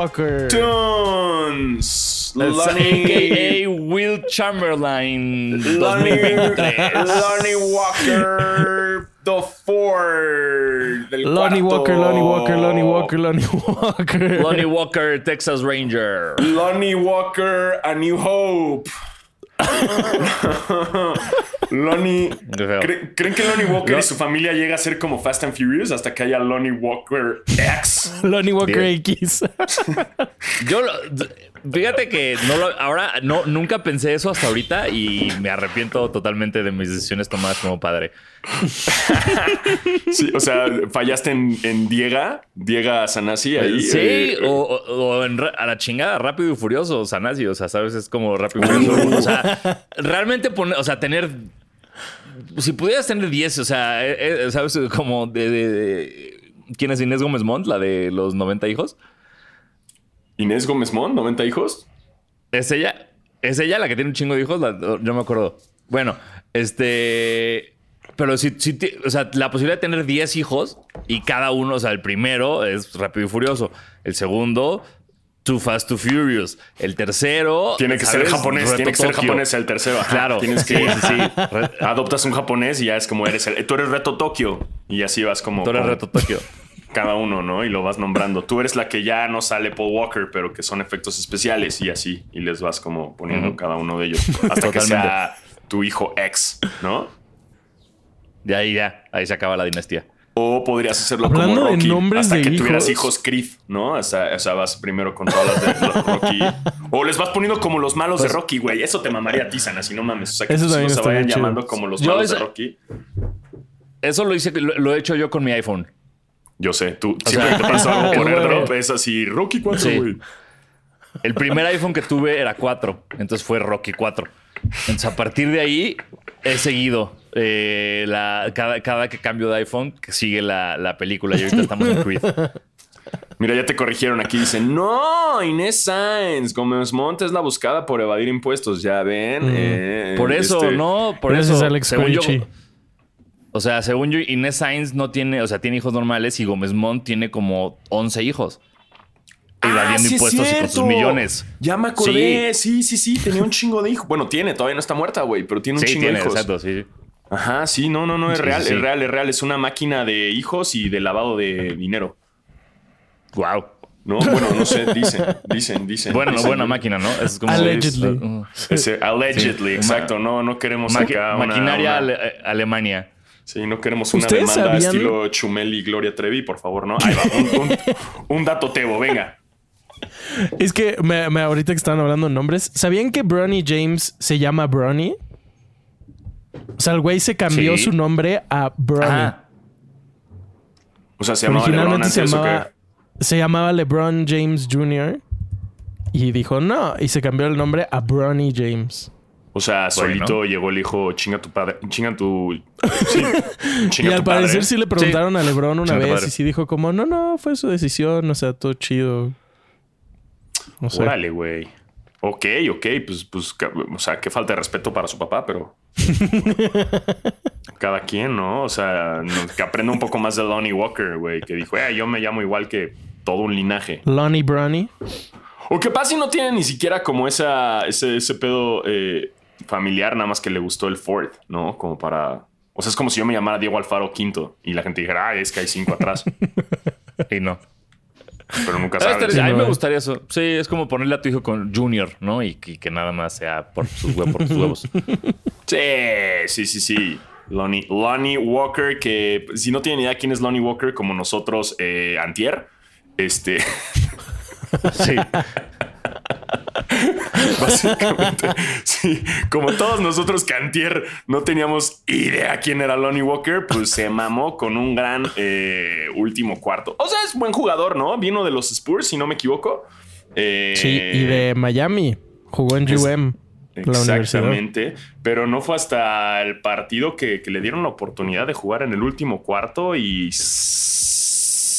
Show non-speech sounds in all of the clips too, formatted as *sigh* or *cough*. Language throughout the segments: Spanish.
Walker. Tunes. Lonnie, Lonnie. a.k.a. Will Chamberlain Lonnie, 2023. Lonnie Walker the Four del Lonnie. Walker, Lonnie Walker, Lonnie Walker, Lonnie Walker. Lonnie Walker, Texas Ranger. Lonnie Walker A New Hope *laughs* Lonnie Qué feo. ¿cre- ¿Creen que Lonnie Walker y su familia llega a ser como Fast and Furious hasta que haya Lonnie Walker X? Lonnie Walker Bien. X. Yo, lo- fíjate que no lo- ahora no, nunca pensé eso hasta ahorita y me arrepiento totalmente de mis decisiones tomadas como padre. Sí, o sea, fallaste en, en Diega, Diega Sanasi ahí. Sí, eh, o, o- o en a la chingada, rápido y furioso, Sanasi, o sea, sabes, es como rápido y furioso. O sea, realmente poner, o sea, tener. Si pudieras tener 10, o sea, eh, eh, sabes, como de, de- de- ¿Quién es Inés Gómez Montt, la de los 90 hijos? Inés Gómez Mon, 90 hijos. ¿Es ella? ¿Es ella la que tiene un chingo de hijos? La- yo me acuerdo. Bueno, este. Pero si, o sea, la posibilidad de tener 10 hijos y cada uno, o sea, el primero es Rápido y Furioso. El segundo, Too Fast, Too Furious. El tercero. Tiene que ser japonés, Reto tiene que ser japonés el tercero. ajá. Claro. Tienes que. Sí, Adoptas un japonés y ya es como eres el. Tú eres Reto Tokio. Y así vas como. Tú eres Reto Tokio. Cada uno, ¿no? Y lo vas nombrando. Tú eres la que ya no sale Paul Walker, pero que son efectos especiales y así. Y les vas como poniendo cada uno de ellos. Hasta que sea tu hijo ex, ¿no? De ahí ya, ahí se acaba la dinastía. O podrías hacerlo Hablando como de Rocky nombres hasta de que tuvieras hijos. Creed, ¿no? O sea, o sea, vas primero con todas las de Rocky. O les vas poniendo como los malos de Rocky, güey. Eso te mamaría a ti, Sana, si no mames. O sea, que Eso hijos se vayan chido. llamando como los Yo malos de Rocky. Eso lo hice, lo, lo he hecho yo con mi iPhone. Yo sé, tú siempre sea- que te pasa algo *laughs* por airdrop es así, Rocky 4, Sí. güey. El primer iPhone que tuve era 4, entonces fue Rocky 4. Entonces a partir de ahí he seguido eh, la, cada, cada que cambio de iPhone que sigue la, la película y ahorita estamos en Creed. Mira, ya te corrigieron aquí. Dicen, no, Inés Sainz, Gómez Montes es la buscada por evadir impuestos. Ya ven. eh, Por eso, este, no, por Gracias, eso. Alex según yo. O sea, según yo, Inés Sainz no tiene, o sea, tiene hijos normales y Gómez Mont tiene como 11 hijos. Ah, sí es impuestos y con sus millones. Ya me acordé. Sí. sí, sí, Tenía un chingo de hijos. Bueno, tiene, todavía no está muerta, güey, pero tiene un Sí, chingo tiene, de hijos. exacto, sí. Ajá, sí, no, no, no, es Sí, real, es real, es real. Es una máquina de hijos y de lavado de dinero. Wow. No, bueno, no sé, dicen, dicen, dicen. Bueno, dicen. buena máquina, ¿no? Es como Allegedly. Uh, allegedly, Sí. exacto. No, no queremos maqui- acá una- maquinaria una- Ale- eh, Alemania. Sí, no queremos una ¿Ustedes demanda sabían- estilo Chumel y Gloria Trevi, por favor, ¿no? Ahí va, un, un- un dato tebo, venga. *laughs* Es que me, me- ahorita que estaban hablando de nombres, ¿sabían que Bronny James se llama Bronny? O sea, el güey se cambió Sí. su nombre a Bronny. Ajá. O sea, se llamaba LeBron Originalmente se antes, ¿o llamaba, se llamaba LeBron James Jr. Y dijo no, y se cambió el nombre a Bronny James. O sea, Bueno. solito llegó el hijo, chinga tu padre, chinga tu... Sí, *laughs* Y chinga al tu padre. parecer sí le preguntaron a LeBron una Chinga vez y sí dijo como, no, no, fue su decisión, o sea, todo chido. No sé. Órale, güey. Ok, ok, pues, pues, o sea, qué falta de respeto para su papá, pero... *laughs* Cada quien, ¿no? O sea, que aprenda un poco más de Lonnie Walker, güey, que dijo, eh, yo me llamo igual que todo un linaje. Lonnie Bronny. O que pasa y no tiene ni siquiera como esa, ese, ese pedo eh, familiar, nada más que le gustó el Ford, ¿no? Como para... O sea, es como si yo me llamara Diego Alfaro Quinto y la gente dijera, ah, es que hay cinco atrás. *laughs* Y no. Pero nunca sabes. a mí no, me gustaría eso. Sí, es como ponerle a tu hijo con Junior, ¿no? Y, que- que nada más sea por sus huevos. Por sus huevos. *laughs* Sí, sí, sí, sí. Lonnie, Lonnie Walker, que si no tienen idea quién es Lonnie Walker, como nosotros, eh, Antier, este... Sí. *laughs* *laughs* Básicamente, sí. Como todos nosotros, Cantier, no teníamos idea quién era Lonnie Walker, pues se mamó con un gran eh, último cuarto. O sea, es buen jugador, ¿no? Vino de los Spurs, si no me equivoco. Eh, Sí, y de Miami. Jugó en UM. Exactamente, pero no fue hasta el partido que, que le dieron la oportunidad de jugar en el último cuarto y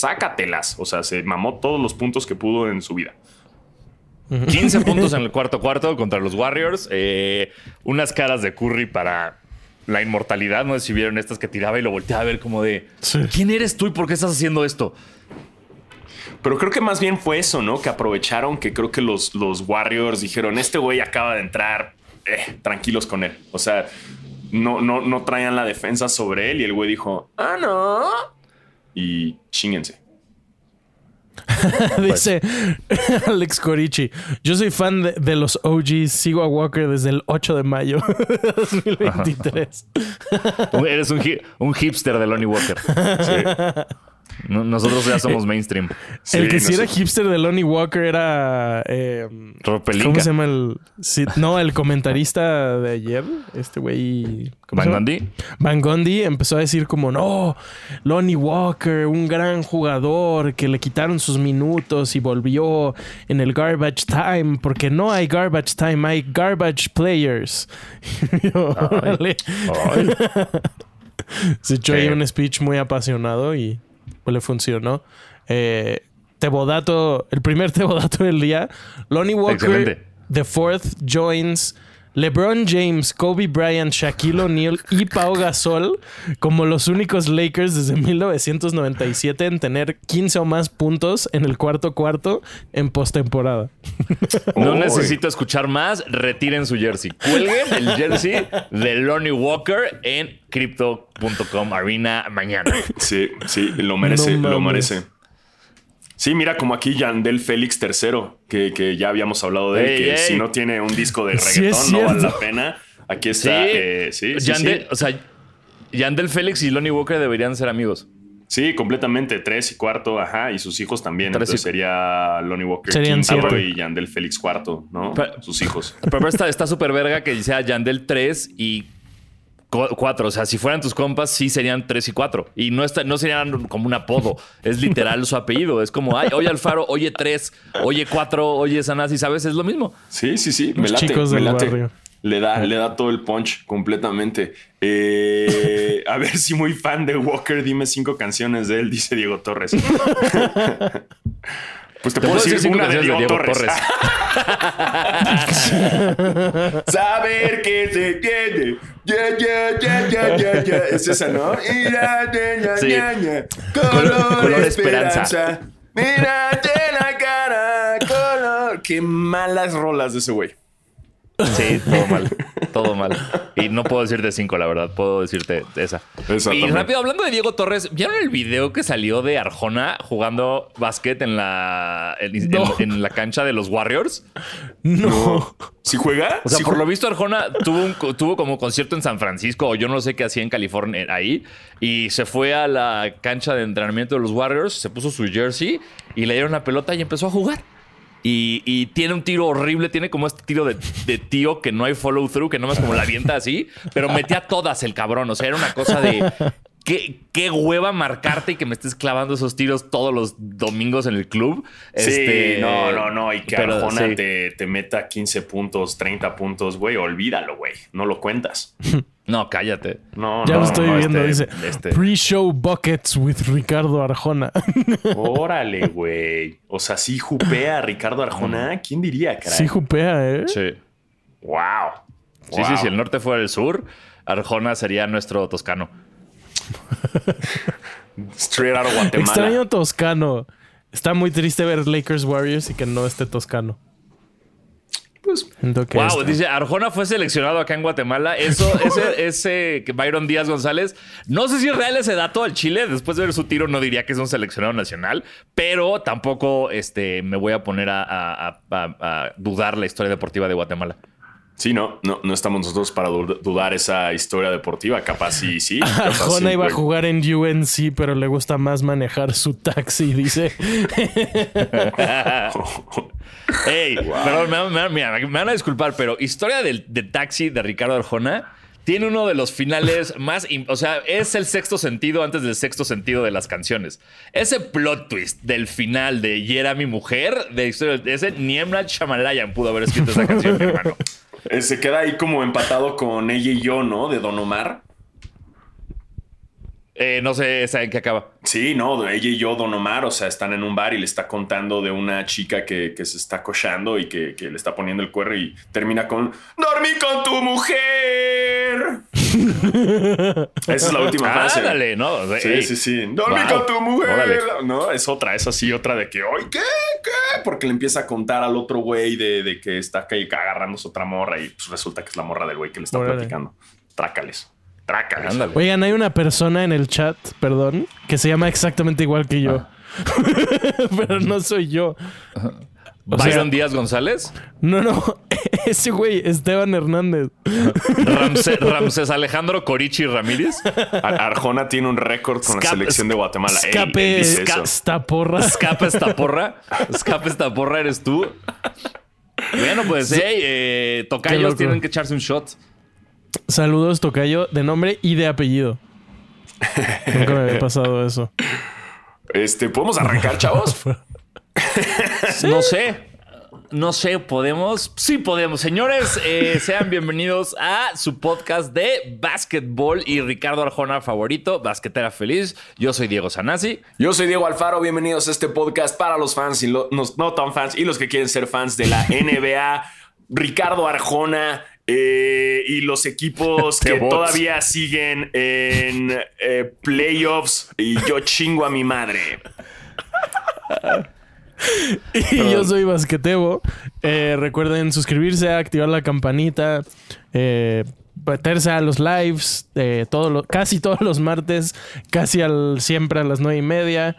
sácatelas. O sea, se mamó todos los puntos que pudo en su vida. 15 *laughs* puntos en el cuarto cuarto contra los Warriors. Eh, unas caras de Curry para la inmortalidad. No sé si vieron estas que tiraba y lo volteaba a ver como de Sí. ¿Quién eres tú y por qué estás haciendo esto? Pero creo que más bien fue eso, ¿no? Que aprovecharon que creo que los, los Warriors dijeron, este güey acaba de entrar, eh, tranquilos con él. O sea, no, no, no traían la defensa sobre él y el güey dijo, ah, no. Y chinguense. *laughs* Dice Alex Corichi. Yo soy fan de, de los OGs. Sigo a Walker desde el 8 de mayo de 2023. Un- Eres un, un hipster de Lonnie Walker. *laughs* No- Nosotros ya somos *laughs* mainstream. el que no sí era hipster de Lonnie Walker era. eh. ¿Cómo se llama el.? sí, no, el comentarista de ayer. Este güey. ¿cómo se Van? Gundy. Van Gundy empezó a decir como, no, Lonnie Walker, un gran jugador que le quitaron sus minutos y volvió en el garbage time, porque no hay garbage time, hay garbage players. *laughs* *laughs* Se echó ahí un speech muy apasionado y pues le funcionó. Eh, Tebodato, el primer *laughs* Tebodato del día. Lonnie Walker, Excelente. The Fourth joins LeBron James, Kobe Bryant, Shaquille O'Neal y Pau Gasol como los únicos Lakers desde 1997 en tener 15 o más puntos en el cuarto cuarto en postemporada. No necesito escuchar más. Retiren su jersey. Cuelguen el jersey de Lonnie Walker en crypto.com arena mañana. Sí, sí, lo merece, No lo merece. Sí, mira, como aquí Yandel Félix III, que, que ya habíamos hablado de él, Ey, que ey. si no tiene un disco de Sí, reggaetón no vale la pena. Aquí Sí, está. eh, sí, sí, Yandel, sí. o sea, Yandel Félix y Lonnie Walker deberían ser amigos. Sí, completamente. Tres y cuarto, ajá, y sus hijos también. Tres y- Entonces sería Lonnie Walker Serían quinto y Yandel Félix cuarto, ¿no? Pero- sus hijos. *laughs* Pero está está súper verga que sea Yandel 3 y 4. O sea, si fueran tus compas, sí serían 3 y 4. Y no, está, no serían como un apodo. Es literal su apellido. Es como, ay, oye Alfaro, oye 3, oye 4, oye Sanasi, ¿sabes? Es lo mismo. Sí, sí, sí. Me Los late, chicos me del late. barrio. Le da, le da todo el punch completamente. Eh, a ver si muy fan de Walker, dime cinco canciones de él, dice Diego Torres. *laughs* Pues te, Te puedo decir cinco una de canciones Diego, Torres. *laughs* Saber que se tiene. Ya, ya, ya, ya, ya, ya. Es esa, ¿no? Mira, ña, Sí. ña, ña. Color, color esperanza. esperanza. Mírate la cara, color. Qué malas rolas de ese güey. Sí, todo mal. Todo mal. Y no puedo decirte 5, la verdad. Puedo decirte esa. Esa y también. rápido, hablando de Diego Torres, ¿vieron el video que salió de Arjona jugando básquet en la, en, No. en- en la cancha de los Warriors? No. ¿Si juega? O sea, ¿Sí por lo visto Arjona tuvo, un- tuvo como concierto en San Francisco o yo no sé qué hacía en California ahí y se fue a la cancha de entrenamiento de los Warriors, se puso su jersey y le dieron la pelota y empezó a jugar. Y, y tiene un tiro horrible, tiene como este tiro de, de tío que no hay follow through, que no más como la avienta así, pero metía todas el cabrón. O sea, era una cosa de qué, qué hueva marcarte y que me estés clavando esos tiros todos los domingos en el club. Sí, Este, no, no, no. Y que pero Arjona sí. te, te meta 15 puntos, 30 puntos, güey. Olvídalo, güey. No lo cuentas. *laughs* No, cállate. No, Ya no, lo estoy no, viendo, este- dice. este. Pre-show buckets with Ricardo Arjona. *laughs* Órale, güey. O sea, sí jupea a Ricardo Arjona. ¿Quién diría, caray? sí jupea, ¿eh? Sí. Wow. Sí, sí, si el norte fuera el sur, Arjona sería nuestro toscano. Straight out of Guatemala. Extraño Toscano. Está muy triste ver Lakers Warriors y que no esté Toscano. Pues, wow, está- dice Arjona fue seleccionado acá en Guatemala. Eso, *laughs* ese, ese Byron Díaz González. No sé si es real ese dato al Chile. Después de ver su tiro, no diría que es un seleccionado nacional, pero tampoco este, me voy a poner a, a- a- a- a dudar la historia deportiva de Guatemala. Sí, no, no, no estamos nosotros para du- dudar esa historia deportiva. Capaz sí, sí. *laughs* capaz Arjona sí, iba a jugar en UNC, pero le gusta más manejar su taxi, dice. *laughs* Ey, perdón, me, van- me van- mira, me van a disculpar, pero historia del, de taxi de Ricardo Arjona tiene uno de los finales *laughs* más. O sea, es el sexto sentido antes del sexto sentido de las canciones. Ese plot twist del final de Y era mi mujer, de historia, de ese ni M. Night Shyamalan pudo haber escrito esa canción, mi hermano. Eh, se queda ahí como empatado con ella y yo, ¿no? De Don Omar. Eh, no sé esa en qué acaba. Sí, no, ella y yo, Don Omar, o sea, están en un bar y le está contando de una chica que, que se está cochando y que, que le está poniendo el cuerno y termina con ¡Dormí con tu mujer! Esa es la última *laughs* frase. Ándale, ¿no? Sí, ey. sí, sí. Dormí Wow. con tu mujer. Órale. No, es otra, es así, otra de que, ¡ay, qué! ¿Qué? Porque le empieza a contar al otro güey de, de que está que agarrándose otra morra y pues resulta que es la morra del güey que le está Órale. platicando. Trácales. Ándale. Oigan, hay una persona en el chat, perdón, que se llama exactamente igual que yo. *laughs* pero no soy yo. O sea- Byron Díaz González, No, no. *laughs* Ese güey, Esteban Hernández. Ramsés, *laughs* Ramsés Alejandro Corichi Ramírez. Ar- Arjona tiene un récord con la Escape- selección de Guatemala. Escape, él esca- esta porra. Escapa esta porra. Escapa esta porra, eres tú. Bueno, pues, hey, eh, tocayos tienen que echarse un shot. Saludos, Tocayo, de nombre y de apellido. *laughs* Nunca me había pasado eso. Este, ¿podemos arrancar, chavos? *laughs* No sé. No sé, ¿podemos? Sí, podemos. Señores, eh, *laughs* sean bienvenidos a su podcast de básquetbol y Ricardo Arjona favorito, Basquetera Feliz. Yo soy Diego Sanasi. Yo soy Diego Alfaro, bienvenidos a este podcast para los fans y los no tan fans y los que quieren ser fans de la NBA. Ricardo Arjona eh, y los equipos *laughs* The que bots. todavía siguen en eh, playoffs y yo chingo a mi madre. *laughs* Y yo soy Basquetebo. Eh, recuerden suscribirse, activar la campanita, eh, meterse a los lives, eh, todo lo- casi todos los martes, casi al, siempre a las nueve y media.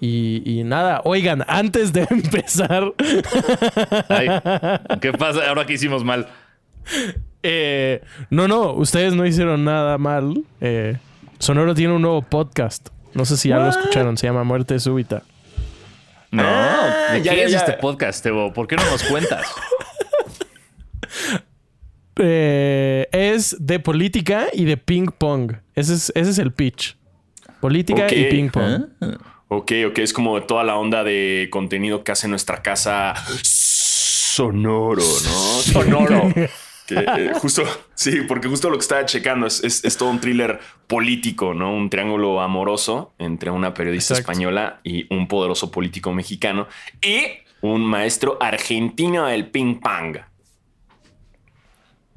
Y, y nada, oigan, antes de *laughs* empezar, Ay, ¿Qué pasa? Ahora que hicimos mal. eh, no, no, ustedes no hicieron nada mal. Eh, Sonoro tiene un nuevo podcast. No sé si ya lo escucharon, se llama Muerte Súbita. No, ¿de ya, qué ya, es ya. este podcast, Tebo? ¿Por qué no nos cuentas? *laughs* Eh, es de política y de ping pong. Ese es, ese es el pitch. Política y ping pong. Ok, ok, es como toda la onda de contenido que hace nuestra casa sonoro, ¿no? Sonoro. *laughs* Que, eh, justo, sí, porque justo lo que estaba checando es, es- es todo un thriller político, ¿no? Un triángulo amoroso entre una periodista Exacto. española y un poderoso político mexicano y un maestro argentino del ping pong.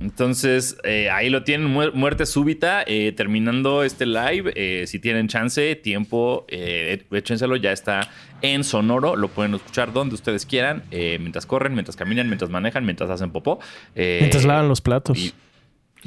Entonces, eh, ahí lo tienen, muer- muerte súbita. eh, terminando este live, eh, si tienen chance, tiempo, eh, échenselo. Ya está en sonoro. Lo pueden escuchar donde ustedes quieran, eh, mientras corren, mientras caminan, mientras manejan, mientras hacen popó. eh, Mientras lavan los platos. y-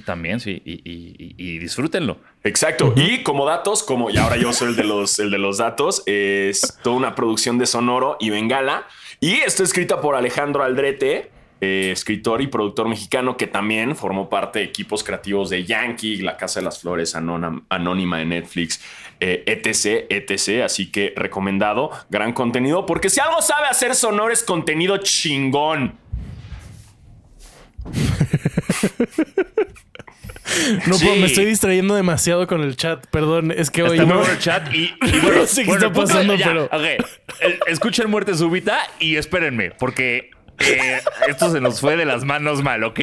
también, sí, y, y- y- y disfrútenlo. Exacto. Y como datos, como y ahora yo soy el de los, el de los datos, es toda una producción de Sonoro y Bengala. Y está escrita por Alejandro Aldrete, eh, escritor y productor mexicano que también formó parte de equipos creativos de Yankee, La Casa de las Flores, Anona- Anónima de Netflix, eh, etc, etc. Así que recomendado, gran contenido, porque si algo sabe hacer Sonoro es contenido chingón. *laughs* No Sí. puedo, me estoy distrayendo demasiado con el chat. Perdón, es que hoy Está no. el chat y, y *laughs* bueno, No sé qué bueno, está pasando, ya, pero- escuchen muerte súbita y espérenme, porque eh, esto se nos fue de las manos mal, ¿ok?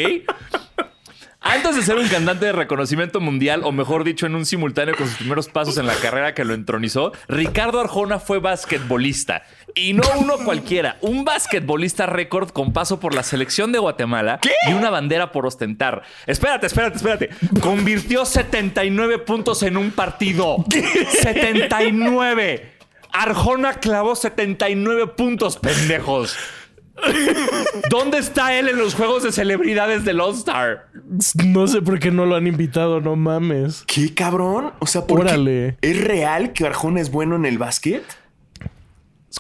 Antes de ser un cantante de reconocimiento mundial, o mejor dicho, en un simultáneo con sus primeros pasos en la carrera que lo entronizó, Ricardo Arjona fue basquetbolista. Y no uno cualquiera, un basquetbolista récord con paso por la selección de Guatemala y una bandera por ostentar. Espérate, espérate, espérate. Convirtió 79 puntos en un partido. 79. Arjona clavó 79 puntos, pendejos. ¿Dónde está él en los juegos de celebridades del All-Star? No sé por qué no lo han invitado, no mames. ¿Qué cabrón? O sea, ¿por qué? Órale. ¿Es real que Arjona es bueno en el básquet?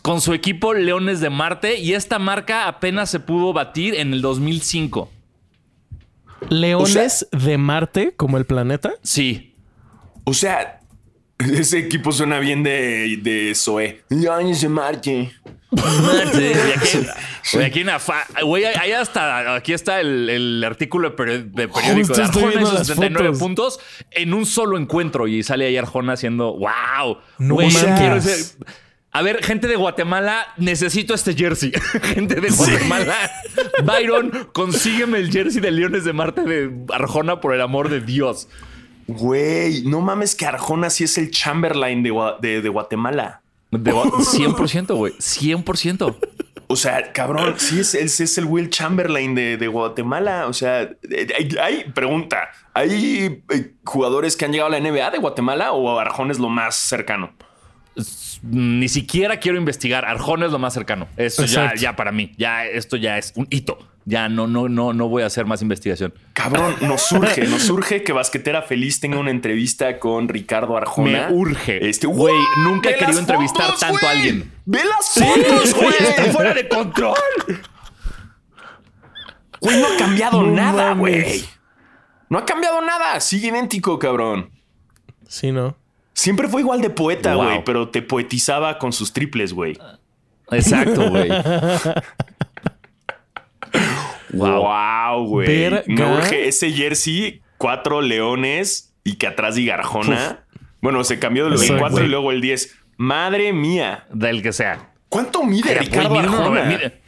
con su equipo Leones de Marte y esta marca apenas se pudo batir en el 2005. Leones de Marte, como el planeta. Sí. O sea, *laughs* ese equipo suena bien de, de Zoé. Leones de Marte. Marte. Y aquí, güey, aquí una fa- güey, ahí hasta aquí está el, el artículo de, peri- de periódico Justo de Arjona y sus las 79 fotos. puntos en un solo encuentro y sale ahí Arjona haciendo wow. No Güey, quiero ese- A ver, gente de Guatemala, necesito este jersey. *laughs* gente de Guatemala. Byron, consígueme el jersey de Leones de Marte de Arjona por el amor de Dios. Güey, no mames que Arjona sí es el Chamberlain de, de- de Guatemala. De Gua- 100%, güey. 100%. O sea, cabrón, sí es, él sí es el Will Chamberlain de, de Guatemala. O sea, eh, hay, hay- pregunta, ¿hay eh, jugadores que han llegado a la NBA de Guatemala o Arjona es lo más cercano? Ni siquiera quiero investigar. Arjona es lo más cercano. Eso ya, ya para mí. Ya esto ya es un hito. Ya no, no, no, no voy a hacer más investigación. Cabrón, nos surge, nos *laughs* surge que Basquetera Feliz tenga una entrevista con Ricardo Arjona. Me urge. Este, Güey, nunca he querido entrevistar fotos, tanto a alguien. Ve las fotos, güey. Está fuera de control. Güey, no ha cambiado No nada, güey. No ha cambiado nada. Sigue idéntico, cabrón. Sí, ¿no? Siempre fue igual de poeta, Wow. güey, pero te poetizaba con sus triples, güey. Exacto, güey. *laughs* *coughs* Wow. Wow, güey. Urge ese jersey, cuatro leones y que atrás diga Arjona. Bueno, se cambió del Exacto. 24 y luego el 10. Madre mía. Del que sea. ¿Cuánto mide Ricardo Arjona? mide-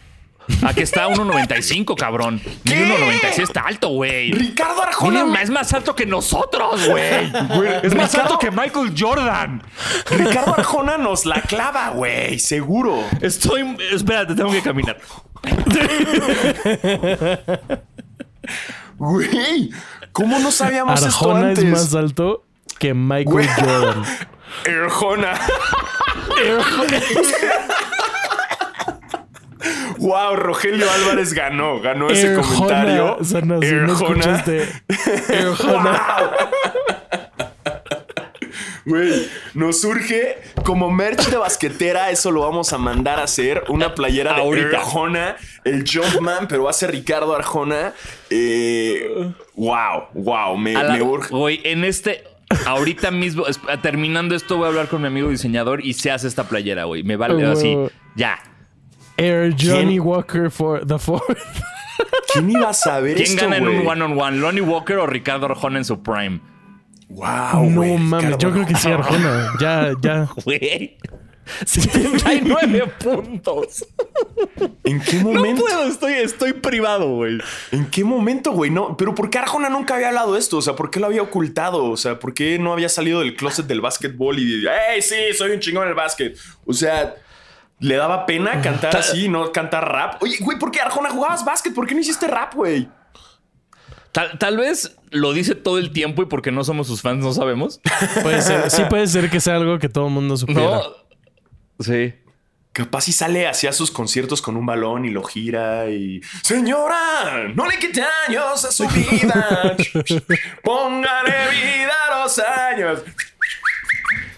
Aquí está 1.95, cabrón. ¿Qué? Mide 1.96, está alto, güey. Ricardo Arjona. Es más alto que nosotros, güey. Es más Ricardo- alto que Michael Jordan. Ricardo Arjona nos la clava, güey. Seguro. Estoy. Espérate, tengo que caminar. Güey. ¿Cómo no sabíamos esto Arjona antes? es más alto que Michael. Jordan. Arjona. Wow, Rogelio Álvarez ganó. Ganó ese comentario. O sea, no. *laughs* Güey, nos surge como merch de basquetera, eso lo vamos a mandar a hacer. Una playera de Ahorita. Arjona, el Jumpman, pero va a ser Ricardo Arjona. Eh, wow, wow, me, la- me urge. Güey, en este. Ahorita mismo, terminando esto, voy a hablar con mi amigo diseñador y se hace esta playera, güey. Me vale así. Ya. Air Johnny ¿Quién? Walker for the fourth. *laughs* ¿Quién iba a saber ¿Quién esto, gana en un one-on-one? ¿Lonnie Walker o Ricardo Arjona en su prime? Wow, no mames, Ricardo yo creo que sí, Arjona. Ya, ya. *laughs* Güey. *laughs* 79 puntos. ¿En qué No momento? puedo, estoy, estoy privado, güey. ¿En qué momento, güey? No, pero ¿por qué Arjona nunca había hablado de esto? O sea, ¿por qué lo había ocultado? O sea, ¿por qué no había salido del closet del básquetbol y ¡Ey, sí, soy un chingón en el básquet! O sea, ¿le daba pena cantar así, no cantar rap? Oye, güey, ¿por qué Arjona jugabas básquet? ¿Por qué no hiciste rap, güey? Tal, tal vez lo dice todo el tiempo y porque no somos sus fans no sabemos. Puede ser, sí puede ser que sea algo que todo el mundo supiera. No. Sí. Capaz si sale hacia sus conciertos con un balón y lo gira y... Señora, no le quite años a su vida. Póngale vida a los años.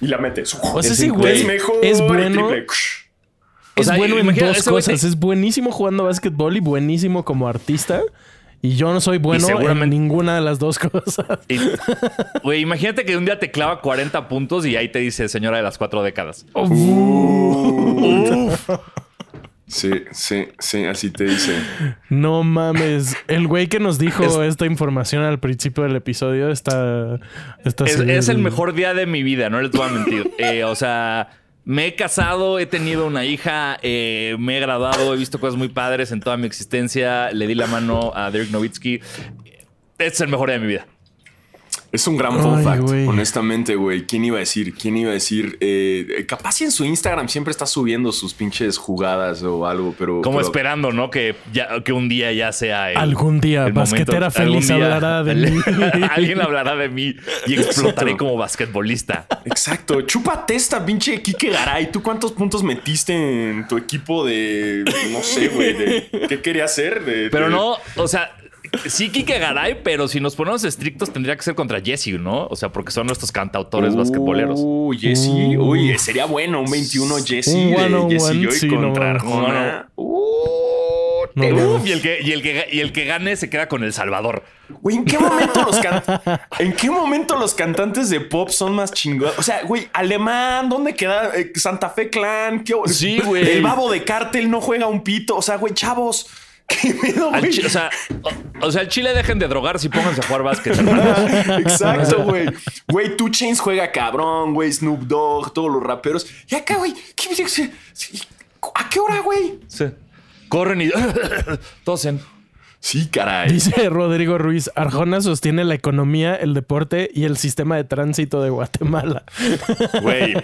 Y la mete. O sea, Es sí, güey. Es mejor. Es bueno. triple. O Es sea, bueno en dos cosas. te- Es buenísimo jugando básquetbol y buenísimo como artista. Y yo no soy bueno en ninguna de las dos cosas. *laughs* Y- Güey, imagínate que un día te clava 40 puntos y ahí te dice señora de las cuatro décadas. Sí, sí, sí, así te dice. No mames. El güey que nos dijo esta información al principio del episodio está. está Es, el mejor día de mi vida, no les voy a mentir. *laughs* Eh, o sea, me he casado, he tenido una hija, eh, me he graduado, he visto cosas muy padres en toda mi existencia. Le di la mano a Dirk Nowitzki. Es el mejor día de mi vida. Es un gran fun fact, honestamente, güey. ¿Quién iba a decir? ¿Quién iba a decir? Eh, eh, capaz y en su Instagram siempre está subiendo sus pinches jugadas o algo, pero... Como pero- esperando, ¿no? Que, ya, que un día ya sea el, Algún día, el Basquetera Feliz día hablará de *laughs* mí. Alguien hablará de mí y explotaré Exacto. como basquetbolista. Exacto. Chúpate esta pinche Kike Garay. ¿Tú cuántos puntos metiste en tu equipo de... No sé, güey. ¿Qué quería hacer? De- Pero de- no, o sea, sí, Kike Garay, pero si nos ponemos estrictos tendría que ser contra Jesse, ¿no? O sea, porque son nuestros cantautores basquetboleros. Uh, Jesse. Uy, sería bueno un 21 Jesse Un de Jesse one, Joy sí, contra. Arjona. Uh, No te-. Uf, y, el que, y, el que, y el que gane se queda con El Salvador. Güey, ¿en qué momento los can- *laughs* ¿En qué momento los cantantes de pop son más chingados? O sea, güey, Alemán, ¿dónde queda Eh, Santa Fe Clan? ¿Qué- Sí, güey. El babo de cártel no juega un pito. O sea, güey, chavos. *laughs* ¿Qué Al güey? o, sea, o, o sea, al Chile dejen de drogarse y pónganse a jugar básquet, *laughs* hermanos. Exacto, güey. Güey, Two Chains juega cabrón, güey. Snoop Dogg, todos los raperos. Y acá, güey, ¿qué- qué- ¿a qué hora, güey? Sí. Corren y *laughs* tosen. Sí, caray. Dice Rodrigo Ruiz, Arjona sostiene la economía, el deporte y el sistema de tránsito de Guatemala. Güey.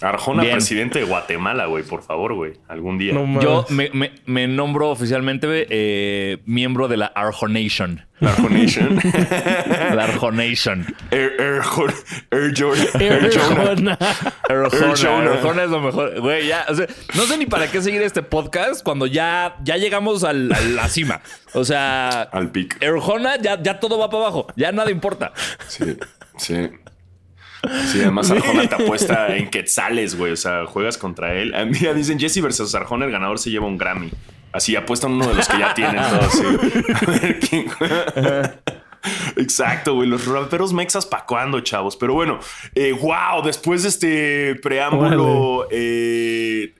Arjona, Bien. presidente de Guatemala, güey, por favor, güey. Algún día. No. Yo me, me- me nombro oficialmente eh, miembro de la Arjonation. La Arjonation. *laughs* La Arjonation. Arjona. Arjona. Arjona. Arjona es lo mejor. Güey, ya. o sea, no sé ni para qué seguir este podcast cuando ya, ya llegamos al- a la cima. O sea, Al pic. Arjona ya, ya todo va para abajo. Ya nada importa. Sí, sí. Sí, además *laughs* Arjona te apuesta en quetzales, güey. O sea, juegas contra él. Ah, Mira, dicen Jesse versus Arjona, el ganador se lleva un Grammy. Así apuestan uno de los que ya tienen todos. sí. *laughs* A ver quién juega. Exacto, güey. Los raperos mexas pa' cuándo, chavos. Pero bueno, eh, wow, después de este preámbulo eh,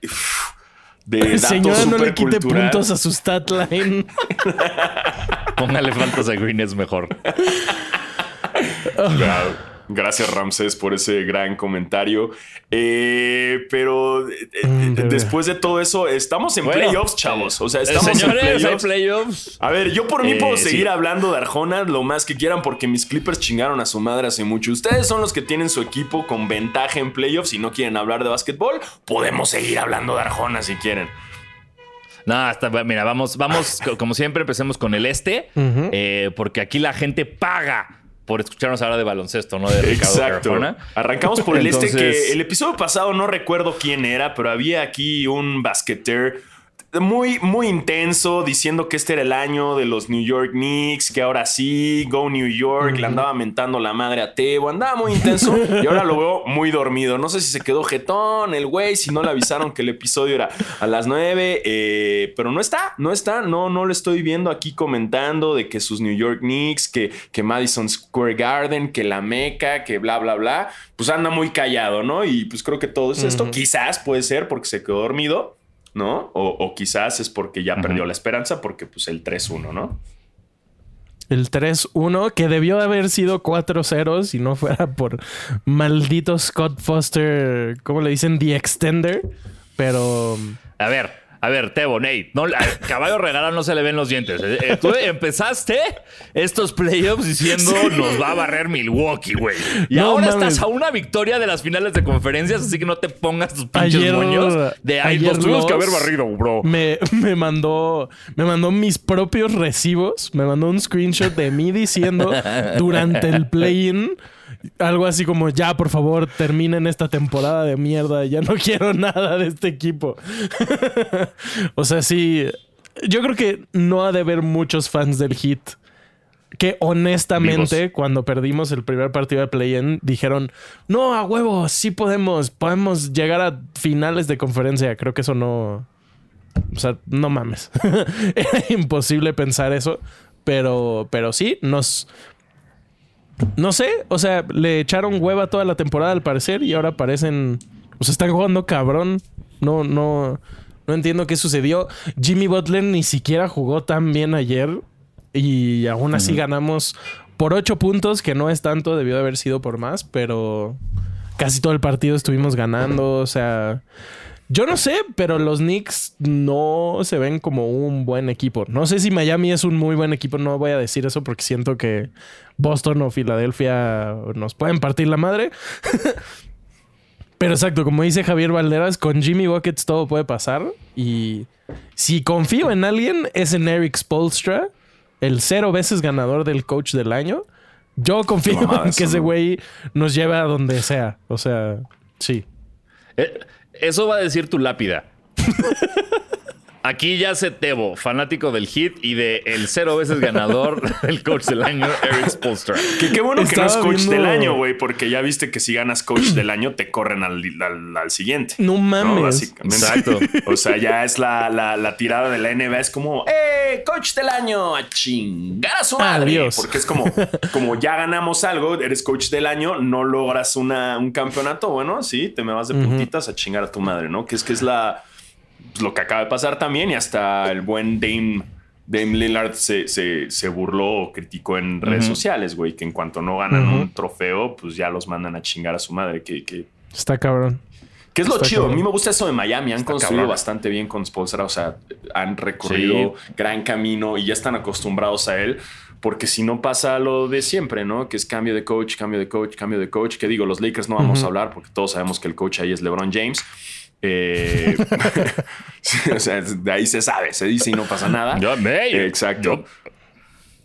de datos Señora, no le quite puntos a su stat line. *laughs* Póngale faltas a Green es mejor. Gra- Gracias, Ramsés, por ese gran comentario. Eh, pero eh, eh, Mm, de después de todo eso, estamos en Bueno, playoffs, chavos. O sea, Eh, estamos Señores, en playoffs. playoffs. A ver, yo por mí Eh, puedo sí. seguir hablando de Arjona lo más que quieran porque mis Clippers chingaron a su madre hace mucho. Ustedes son los que tienen su equipo con ventaja en playoffs y no quieren hablar de básquetbol. Podemos seguir hablando de Arjona si quieren. No, hasta, mira, vamos, vamos, co- como siempre, empecemos con el este, eh, porque aquí la gente paga por escucharnos hablar de baloncesto, ¿no? De Ricardo Exacto. Arrancamos por el este que el episodio pasado no recuerdo quién era, pero había aquí un basqueter muy, muy intenso diciendo que este era el año de los New York Knicks, que ahora sí, go New York, le andaba mentando la madre a Tebo, andaba muy intenso *laughs* y ahora lo veo muy dormido. No sé si se quedó jetón el güey, si no le avisaron que el episodio era a las 9, eh, pero no está, no está, no, no lo estoy viendo aquí comentando de que sus New York Knicks, que, que Madison Square Garden, que la Meca, que bla, bla, bla, pues anda muy callado, ¿no? Y pues creo que todo es esto, quizás puede ser porque se quedó dormido. ¿No? O, o quizás es porque ya perdió la esperanza, porque pues el 3-1, ¿no? El 3-1, que debió de haber sido 4-0 si no fuera por maldito Scott Foster, ¿cómo le dicen? The Extender. Pero A ver, a ver, Tebo, Nate, no, al caballo regalado no se le ven los dientes. Eh, eh, Tú empezaste estos playoffs diciendo nos va a barrer Milwaukee, güey. Y No ahora mames. estás a una victoria de las finales de conferencias, así que no te pongas tus pinches Ayer- moños de ayer nos tuvimos que los- haber barrido, bro. me, me mandó me mandó mis propios recibos. Me mandó un screenshot de mí diciendo durante el play-in algo así como ya por favor terminen esta temporada de mierda. Ya no *laughs* quiero nada de este equipo. *laughs* o sea, sí. Yo creo que no ha de haber muchos fans del Hit que honestamente cuando perdimos el primer partido de play-in dijeron, no, a huevo, sí podemos, podemos llegar a finales de conferencia. Creo que eso no... O sea, no mames. *laughs* Era imposible pensar eso, pero, pero sí, nos... No sé, o sea, le echaron hueva toda la temporada al parecer y ahora parecen... O sea, están jugando cabrón. No, no, no entiendo qué sucedió. Jimmy Butler ni siquiera jugó tan bien ayer y aún así ganamos por ocho puntos, que no es tanto, debió de haber sido por más, pero casi todo el partido estuvimos ganando. O sea, yo no sé, pero los Knicks no se ven como un buen equipo. No sé si Miami es un muy buen equipo, no voy a decir eso porque siento que Boston o Filadelfia nos pueden partir la madre. *laughs* Pero exacto, como dice Javier Valderas, con Jimmy Buckets todo puede pasar. Y si confío en alguien, es en Eric Spolstra, el cero veces ganador del coach del año. Yo confío en que ese güey nos lleve a donde sea. O sea, sí. Eh, Eso va a decir tu lápida. *laughs* Aquí ya se Tebo, fanático del hit y de el cero veces ganador *laughs* del coach del año, Eric Spolstra. Que qué bueno que no es coach viendo- del año, güey, porque ya viste que si ganas coach del año te corren al, al- al siguiente. No mames. Básicamente. Exacto. *laughs* O sea, ya es la, la- la tirada de la NBA. Es como, ¡eh! Coach del año, a chingar a su madre. Adiós. Porque es como, como ya ganamos algo, eres coach del año, no logras una, un campeonato. Bueno, sí, te me vas de puntitas a chingar a tu madre, ¿no? Que es que es la lo que acaba de pasar también. Y hasta el buen Dame. Dame Lillard se, se, se burló o criticó en redes sociales, güey, que en cuanto no ganan un trofeo, pues ya los mandan a chingar a su madre. Que, que, Está cabrón. ¿Qué es lo Está chido? cabrón. A mí me gusta eso de Miami. Han construido cabrón. bastante bien con Spolstra. O sea, han recorrido gran camino y ya están acostumbrados a él. Porque si no pasa lo de siempre, ¿no? Que es cambio de coach, cambio de coach, cambio de coach. Que digo, los Lakers no vamos a hablar porque todos sabemos que el coach ahí es LeBron James. Eh, *laughs* o sea, de ahí se sabe, se dice y no pasa nada. Yo, hey, Exacto.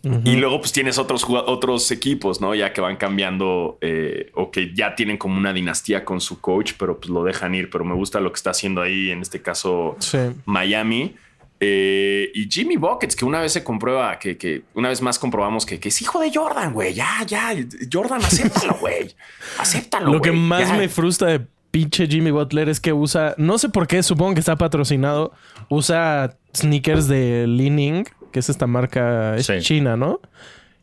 Y luego pues tienes otros, otros equipos, ¿no? Ya que van cambiando eh, o que ya tienen como una dinastía con su coach, pero pues lo dejan ir. Pero me gusta lo que está haciendo ahí, en este caso Sí. Miami. Eh, y Jimmy Buckets, que una vez se comprueba, que, que una vez más comprobamos que, que es hijo de Jordan, güey. Ya, ya, Jordan, acéptalo, *laughs* güey. Acéptalo. Lo que güey, más ya. me frustra de pinche Jimmy Butler es que usa, no sé por qué, supongo que está patrocinado, usa sneakers de Li-Ning, que es esta marca, es Sí. china, ¿no?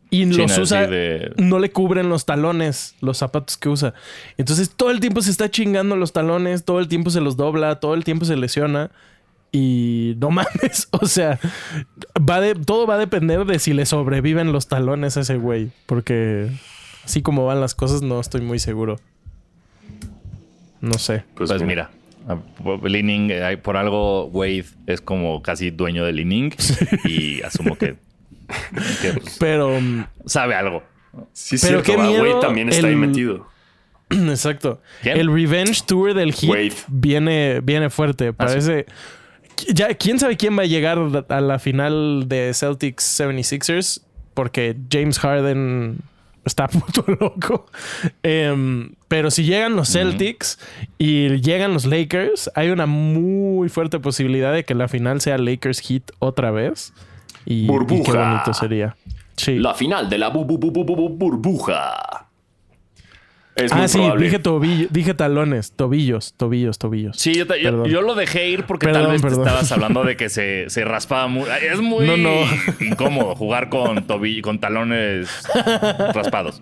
Y China, los usa, de- no le cubren los talones, los zapatos que usa. Entonces todo el tiempo se está chingando los talones, todo el tiempo se los dobla, todo el tiempo se lesiona. Y no *laughs* mames, o sea, va de, todo va a depender de si le sobreviven los talones a ese güey. Porque así como van las cosas, no estoy muy seguro. No sé. Pues, mira, a- Leaning, eh, por algo Wade es como casi dueño de Leaning y asumo que, que, pues, *laughs* Pero, mm, sabe algo. Sí, Pero cierto, qué va, miedo también está ahí el- metido. *clears throat* exacto. ¿Quién? El Revenge Tour del Heat Wade. viene, viene fuerte. Parece. Ya, ¿Quién sabe quién va a llegar a la final de Celtics 76ers? Porque James Harden está *laughs* puto loco. Em, pero si llegan los Celtics y llegan los Lakers, hay una muy fuerte posibilidad de que la final sea Lakers Heat otra vez. Y, y qué Burbuja. bonito sería. Sí. La final de la bu- burbuja. Es Ah, sí, probable. dije tobillo, dije talones, tobillos, tobillos, tobillos. Sí, yo, te- yo- Perdón. yo lo dejé ir porque Perdón, tal vez te estabas hablando de *laughs* que se, se raspaba muy. Es muy No, no. incómodo jugar con tobillo, con talones raspados.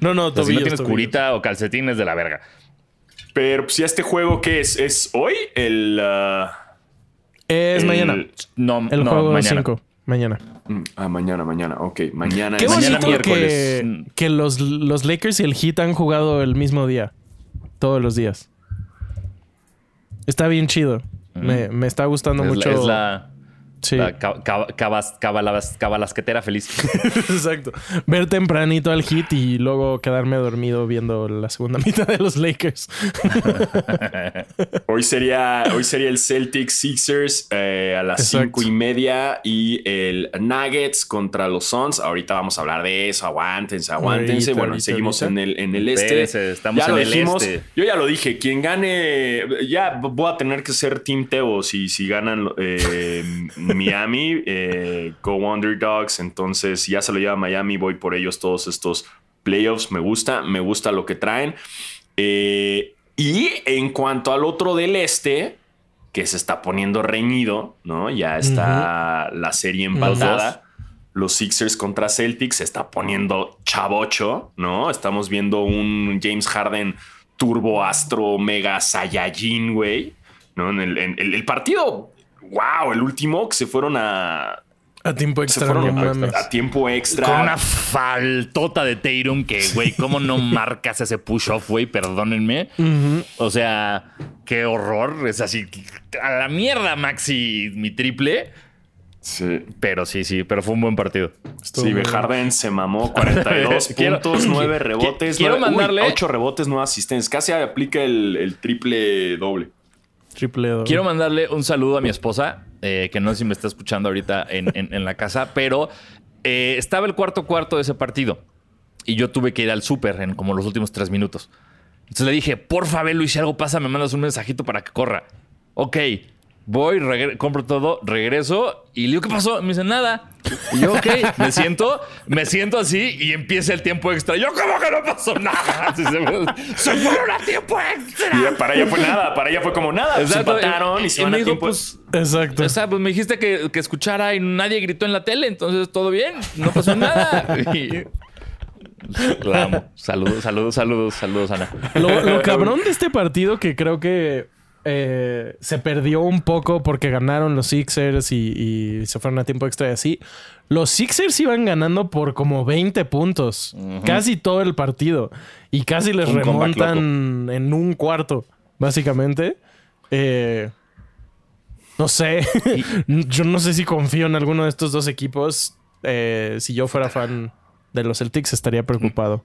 No, no, O sea, tobillos. si no tienes tobillos. curita o calcetines de la verga. Pero pues, si este juego que es, es hoy, el. ah, Es el- mañana. No, El no, juego mañana. 5. Mañana. mm, Ah, mañana, mañana. Ok, mañana. Qué es- Mañana miércoles. que, Mm. que los, los Lakers y el Heat han jugado el mismo día. Todos los días. Está bien chido. Me, me está gustando Es, la- mucho. es la, Sí. la cabas- cabalas- cabalasquetera feliz. *laughs* Exacto. Ver tempranito al Heat y luego quedarme dormido viendo la segunda *laughs* mitad de los Lakers. Hoy sería, hoy sería el Celtics Sixers eh, a las Exacto. cinco y media y el Nuggets contra los Suns. Ahorita vamos a hablar de eso. Aguántense, aguántense. Ahorita, bueno, ahorita, seguimos ahorita. en el, en el este. Estamos ya en lo el dijimos. este. Yo ya lo dije. Quien gane, ya voy a tener que ser Team Teo si, si ganan eh, Miami, eh, Go Underdogs. Entonces ya se lo lleva Miami. Voy por ellos todos estos playoffs. Me gusta, me gusta lo que traen. Eh, y en cuanto al otro del este, que se está poniendo reñido, ¿no? Ya está la serie empatada. Los Sixers contra Celtics se está poniendo chavocho, ¿no? Estamos viendo un James Harden turbo astro mega saiyajin, güey. ¿No? En el, en el- el partido, wow, el último que se fueron a, A tiempo se extra, fueron no a- mames. a tiempo extra. Con una faltota de Tatum que, güey, ¿cómo no *laughs* marcas ese push-off, güey? Perdónenme. O sea, qué horror. Es así, a la mierda, Maxi, mi triple. Sí. Pero sí, sí, pero fue un buen partido. Estuvo Sí, Harden se mamó *laughs* 42 *laughs* Quiero- puntos, 9 qui- rebotes. quiero nueve- uy, mandarle- 8 rebotes, 9 asistencias. Casi aplica el, el triple doble. Triple. Quiero mandarle un saludo a mi esposa, eh, que no sé si me está escuchando ahorita en, la casa, pero eh, estaba el cuarto cuarto de ese partido y yo tuve que ir al súper en como los últimos tres minutos. Entonces le dije, porfa, Belu, y si algo pasa, me mandas un mensajito para que corra. Ok. Voy, compro todo, regreso y le digo, ¿qué pasó? Me dice, nada. Y yo, ok, me siento, me siento así y empieza el tiempo extra. Yo, ¿cómo que no pasó nada? Se, fueron a tiempo extra. Y para ella fue nada, para ella fue como nada. Se empataron y se Y van me a dijo, tiempo. pues, Exacto. o sea, pues me dijiste que, que escuchara y nadie gritó en la tele, entonces todo bien, no pasó nada. Y- La amo. Saludos, saludos, saludos, saludos, Ana. Lo, lo cabrón de este partido que creo que eh, se perdió un poco porque ganaron los Sixers y, y se fueron a tiempo extra y así. Los Sixers iban ganando por como 20 puntos. Casi todo el partido. Y casi les Un remontan en un cuarto, básicamente. Eh, no sé. *laughs* yo no sé si confío en alguno de estos dos equipos. Eh, si yo fuera fan de los Celtics estaría preocupado.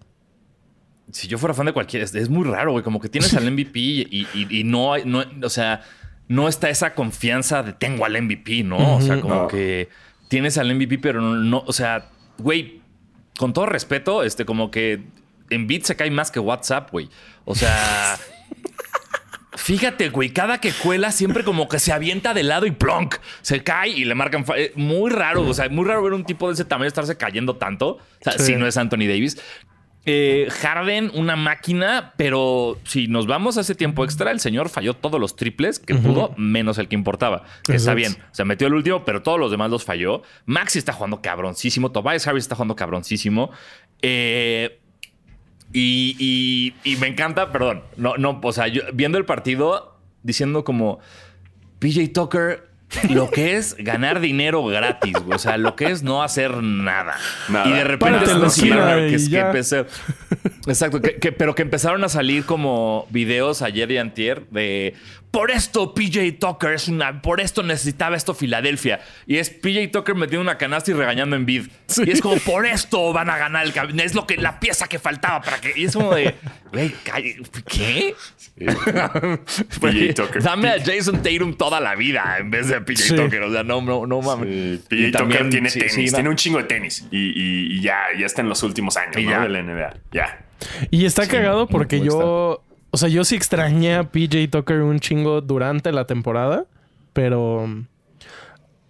Si yo fuera fan de cualquiera, es, es muy raro, güey. Como que tienes al *laughs* MVP y, y- y no hay, no, o sea, no está esa confianza de tengo al MVP, ¿no? O sea, como No. que tienes al MVP, pero no, o sea, güey, con todo respeto, este, como que en beat se cae más que WhatsApp, güey. O sea, *laughs* fíjate, güey, cada que cuela siempre como que se avienta de lado y plonk, se cae y le marcan. eh, Muy raro, o sea, muy raro ver un tipo de ese tamaño estarse cayendo tanto. O sea, Sí. si no es Anthony Davis. Eh, Harden, una máquina, pero si nos vamos a ese tiempo extra, el señor falló todos los triples que pudo, menos el que importaba. Que Está bien, o sea, metió el último, pero todos los demás los falló. Maxi está jugando cabroncísimo, Tobias Harris está jugando cabroncísimo. Eh, y, y- y me encanta, perdón, no, no, o sea, yo viendo el partido diciendo como PJ Tucker. Lo que es ganar dinero gratis, güey. O sea, lo que es no hacer nada. Nada. Y de repente que, es que empecé- Exacto, que- que- pero que empezaron a salir como videos ayer y antier de por esto PJ Tucker es una, por esto necesitaba esto Filadelfia. Y es PJ Tucker metiendo una canasta y regañando en bid. Y es como por esto van a ganar el cab- es lo que la pieza que faltaba para que. Y es como de, güey, ¿qué? *laughs* PJ Tucker. Dame a Jason Tatum toda la vida en vez de PJ Sí. Tucker. O sea, no, no, no mames. Y PJ Tucker también, tiene sí, tenis, sí, tiene un chingo de tenis. Y, y- y ya, ya está en los últimos años ¿no? ya. de la NBA. Ya. Y está cagado porque yo. O sea, yo sí extrañé a PJ Tucker un chingo durante la temporada. Pero.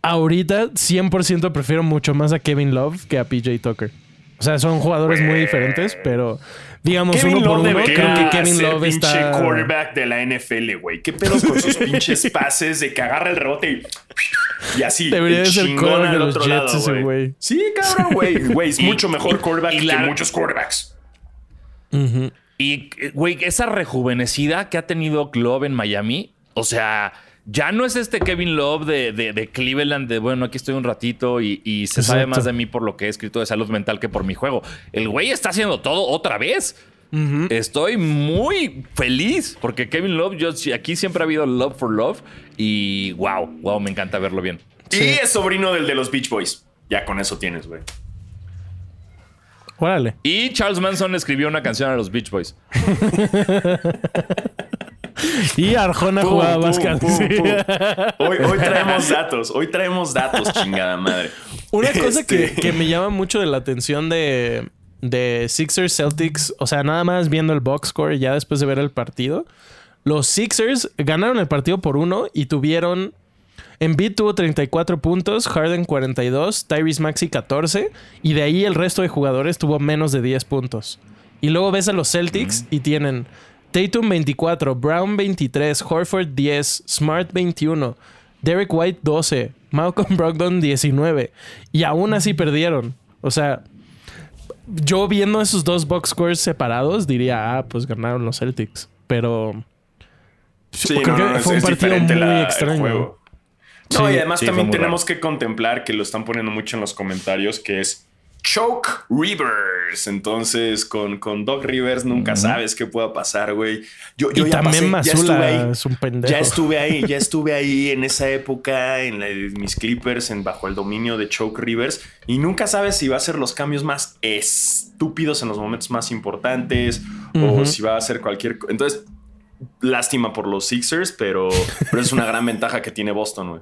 Ahorita 100% prefiero mucho más a Kevin Love que a PJ Tucker. O sea, son jugadores muy diferentes, pero digamos uno por uno, creo que Kevin ser Love pinche está. quarterback de la NFL, güey. ¿Qué pedo con sus pinches pases de que agarra el rebote y, y así? Debería el de ser chingón quarterback al de los otro Jets lado, ese güey. Sí, cabrón, güey. Güey, es mucho mejor quarterback y que la- muchos quarterbacks. Y, güey, esa rejuvenecida que ha tenido Love en Miami, o sea, ya no es este Kevin Love de, de- de Cleveland, de bueno, aquí estoy un ratito y, y se sabe más de mí por lo que he escrito de salud mental que por mi juego. El güey está haciendo todo otra vez. Estoy muy feliz porque Kevin Love, yo sí, aquí siempre ha habido love for love y wow, wow, me encanta verlo bien. Y es sobrino del de los Beach Boys. Ya con eso tienes, güey. Órale. Y Charles Manson escribió una canción a los Beach Boys. *laughs* Y Arjona Pum, jugaba pum. Hoy, hoy *laughs* traemos datos. Hoy traemos datos, chingada madre. Una cosa que, Este- que me llama mucho de la atención de, de Sixers Celtics, o sea, nada más viendo el box score ya después de ver el partido, los Sixers ganaron el partido por uno y tuvieron. Embiid tuvo 34 puntos, Harden 42, Tyrese Maxi 14 y de ahí el resto de jugadores tuvo menos de 10 puntos. Y luego ves a los Celtics y tienen Tatum 24, Brown 23, Horford 10, Smart 21, Derek White 12, Malcolm Brogdon 19 y aún así perdieron. O sea, yo viendo esos dos box scores separados diría, ah, pues ganaron los Celtics, pero Sí, creo no, no, fue un partido muy la- extraño. No, Sí, y además sí, también tenemos que contemplar que lo están poniendo mucho en los comentarios, que es Choke Rivers. Entonces, con, con Doc Rivers nunca sabes qué pueda pasar, güey. Yo, yo y ya también pasé, ya estuve ahí. es un pendejo. Ya estuve ahí, ya estuve ahí en esa época, en la mis Clippers, en bajo el dominio de Choke Rivers, y nunca sabes si va a ser los cambios más estúpidos en los momentos más importantes, o si va a ser cualquier. Entonces, lástima por los Sixers, pero, pero es una gran ventaja que tiene Boston, güey.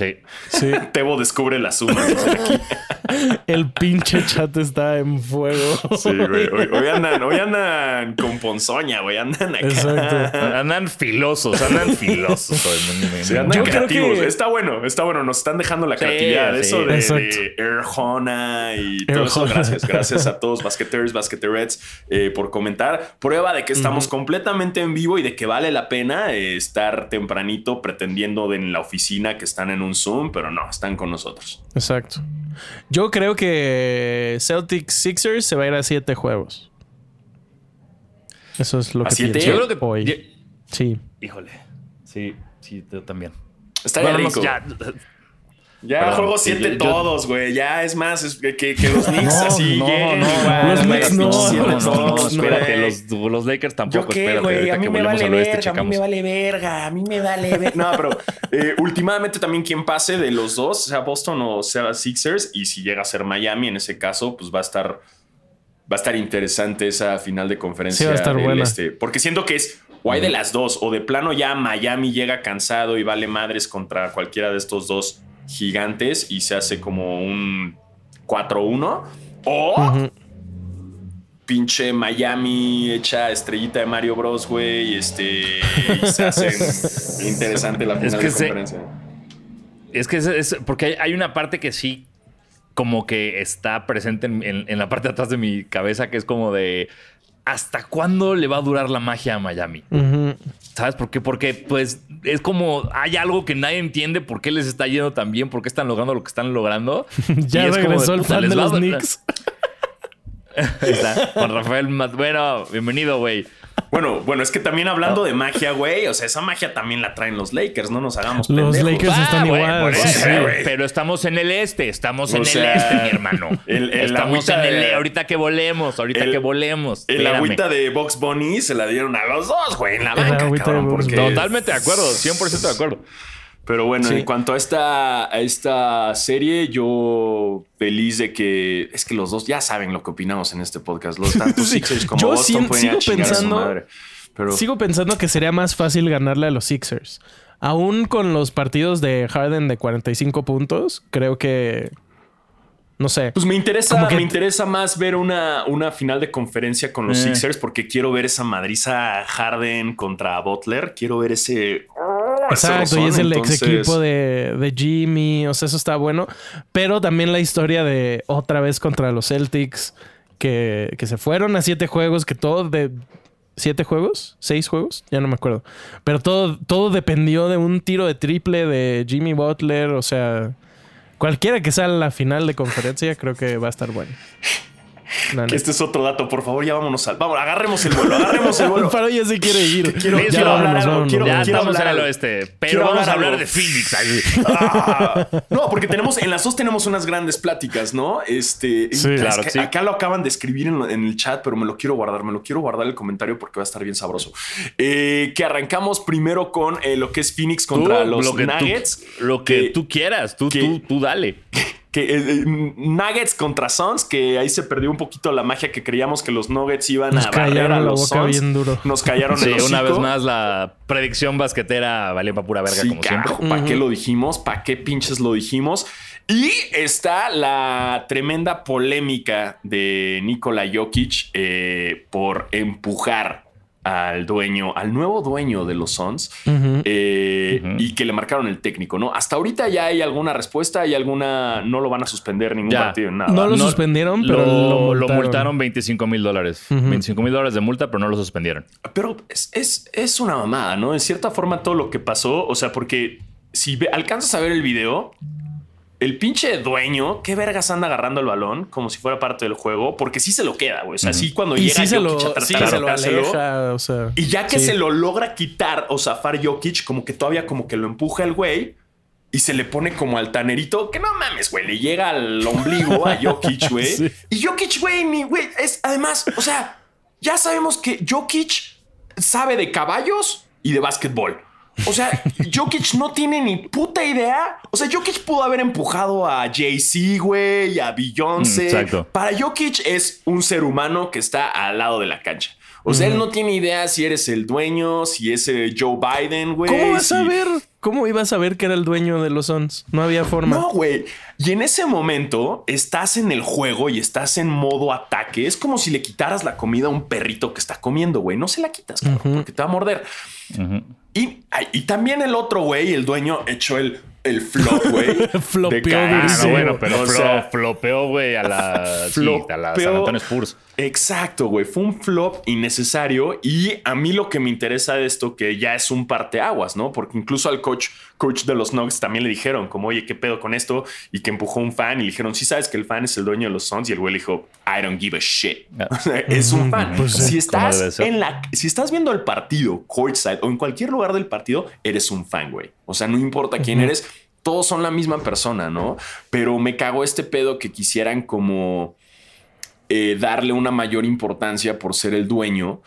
Sí. Sí. *laughs* Tebo descubre la suma. *laughs* El pinche chat está en fuego. Sí, güey. Hoy, hoy *laughs* andan, hoy andan con ponzoña, güey. Andan acá. Exacto. Andan filosos, andan filosos. me- Sí, andan Yo creo creativos. que- Está bueno, está bueno. Nos están dejando la Sí, creatividad. sí. Eso de, de Erjona y todo eso. Erjona. Gracias. Gracias a todos, basqueteers, basqueterets, eh, por comentar. Prueba de que estamos completamente en vivo y de que vale la pena eh, estar tempranito pretendiendo de en la oficina que están en un Zoom, pero no, están con nosotros. Exacto. Yo creo que Celtics Sixers se va a ir a siete juegos. Eso es lo ¿A que siete? pienso Yo creo que. hoy. Sí. híjole. Sí, sí, yo también. Estaría Bueno, rico. ya, Ya Perdón, juego sí, 7 yo- yo- todos, güey. Ya es más es que, que- que los Knicks No, así no, lleguen no, igual, los Knicks no, siete no, no, no, todos, espérate, los, los Lakers ¿Yo tampoco. qué, espérate, güey? A mí que me vale verga, a mí me vale verga, a mí me vale verga. No, pero eh, últimamente también quien pase de los dos, sea Boston o sea Sixers, y si llega a ser Miami, en ese caso, pues va a estar va a estar interesante esa final de conferencia Sí, va a estar buena. este. Porque siento que es o hay de las dos, o de plano ya Miami llega cansado y vale madres contra cualquiera de estos dos gigantes y se hace como un 4-1, o pinche Miami hecha estrellita de Mario Bros, güey, y este y se hace *laughs* interesante la final Es que de se- conferencia. Es que es, es- porque hay, hay una parte que sí, como que está presente en, en- en la parte de atrás de mi cabeza, que es como de ¿hasta cuándo le va a durar la magia a Miami? ¿Sabes por qué? Porque pues es como hay algo que nadie entiende por qué les está yendo tan bien, por qué están logrando lo que están logrando. *laughs* Ya Y es como regresó el fan de los Knicks. *laughs* Juan Rafael Mat- Bueno, bienvenido, güey. Bueno, bueno, es que también hablando de magia, güey, o sea, esa magia también la traen los Lakers, no nos hagamos Los pendejos. Lakers están bueno, igual. eso, sí. Pero estamos en el este, estamos O en sea, el este, mi hermano. *laughs* el- el estamos en el de- ahorita que volemos, ahorita el- que volemos. El Espérame. agüita de Box Bunny se la dieron a los dos, güey, en la banca, cabrón, porque- Totalmente de acuerdo, 100% de acuerdo. Pero bueno, Sí. en cuanto a esta, a esta serie, yo feliz de que es que los dos ya saben lo que opinamos en este podcast. Los *laughs* tanto Sí. Sixers como Yo Boston sigo chingar a su pensando- madre. Pero Sigo pensando que sería más fácil ganarle a los Sixers. Aún con los partidos de Harden de 45 puntos, creo que. No sé. pues me interesa, que- me interesa más ver una, una final de conferencia con los Eh. Sixers porque quiero ver esa madriza Harden contra Butler. Quiero ver ese. Exacto, y es el ex equipo de, de Jimmy, o sea, eso está bueno. Pero también la historia de otra vez contra los Celtics, que, que se fueron a siete juegos, que todo de... ¿Siete juegos? ¿Seis juegos? Ya no me acuerdo. Pero todo, todo dependió de un tiro de triple de Jimmy Butler, o sea... Cualquiera que sea la final de conferencia, creo que va a estar bueno. Que este es otro dato, por favor, ya vámonos al. Vamos, agarremos el vuelo, agarremos el vuelo. *laughs* Alfaro ya se quiere ir. Quiero- Ya quiero hablar vámonos, algo, vámonos, quiero- Ya quiero estamos en hablar el algo. oeste, pero Quiero vamos a hablar de Phoenix. Ah, no, porque tenemos, en las dos tenemos unas grandes pláticas, ¿no? Este, Sí, es claro que que sí. Acá lo acaban de escribir en, en el chat, pero me lo quiero guardar, me lo quiero guardar el comentario porque va a estar bien sabroso. Eh, que arrancamos primero con eh, lo que es Phoenix contra Tú, los lo tú- Nuggets. lo que Que- tú quieras, tú, que- tú, tú dale. Que eh, eh, Nuggets contra Suns, que ahí se perdió un poquito la magia que creíamos que los Nuggets iban Nos a barrer a los Suns. bien duro. Nos callaron Sí, el una vez más la predicción basquetera valió para pura verga, Sí, como siempre. ¿para qué lo dijimos? ¿Para qué pinches lo dijimos? Y está la tremenda polémica de Nikola Jokic eh, por empujar al dueño, al nuevo dueño de los Suns Ujú. eh, y que le marcaron el técnico, ¿no? Hasta ahorita ya hay alguna respuesta, hay alguna, no lo van a suspender ningún Ya. partido, nada. No lo suspendieron, pero lo multaron. multaron 25 mil dólares. 25 mil dólares de multa, pero no lo suspendieron. Pero es, es, es una mamada, ¿no? En cierta forma todo lo que pasó, o sea, porque si ve- alcanzas a ver el video, el pinche dueño, qué vergas anda agarrando el balón como si fuera parte del juego, porque sí se lo queda, güey. O sea, sí cuando Y llega sí se lo, a tratar sí de se lo sacárselo, aleja, o sea. y ya que sí. se lo logra quitar o zafar Jokic, como que todavía como que lo empuja el güey y se le pone como altanerito, que no mames, güey, le llega al ombligo a Jokic, *laughs* güey. Sí. Y Jokic, güey, ni, güey, es además, o sea, ya sabemos que Jokic sabe de caballos y de básquetbol. O sea, Jokic no tiene ni puta idea. O sea, Jokic pudo haber empujado a Jay-Z, güey, a Beyoncé. Mm, exacto. Para Jokic es un ser humano que está al lado de la cancha. O sea, él no tiene idea si eres el dueño, si es eh, Joe Biden, güey. ¿Cómo vas a ver? ¿Cómo ibas a saber que era el dueño de los Suns? No había forma. No, güey. Y en ese momento estás en el juego y estás en modo ataque. Es como si le quitaras la comida a un perrito que está comiendo, güey. No se la quitas, cabrón, porque te va a morder. ay, y también el otro güey, el dueño, echó el, el flop, güey. *laughs* Flopeó de Ah, no, bueno, pero O sea, flopeó, güey, a la, sí, a la San Flopeó. Antonio Spurs. Exacto, güey. Fue un flop innecesario. Y a mí lo que me interesa de esto, que ya es un parteaguas, ¿no? Porque incluso al coach, coach de los Nuggets también le dijeron, como, oye, ¿qué pedo con esto? Y que empujó un fan y le dijeron, sí, sabes que el fan es el dueño de los Suns. Y el güey le dijo, I don't give a shit. *laughs* Es un fan. Pues si estás en la, si estás viendo el partido courtside o en cualquier lugar del partido, eres un fan, güey. O sea, no importa quién eres, todos son la misma persona, ¿no? Pero me cagó este pedo que quisieran como eh, darle una mayor importancia por ser el dueño.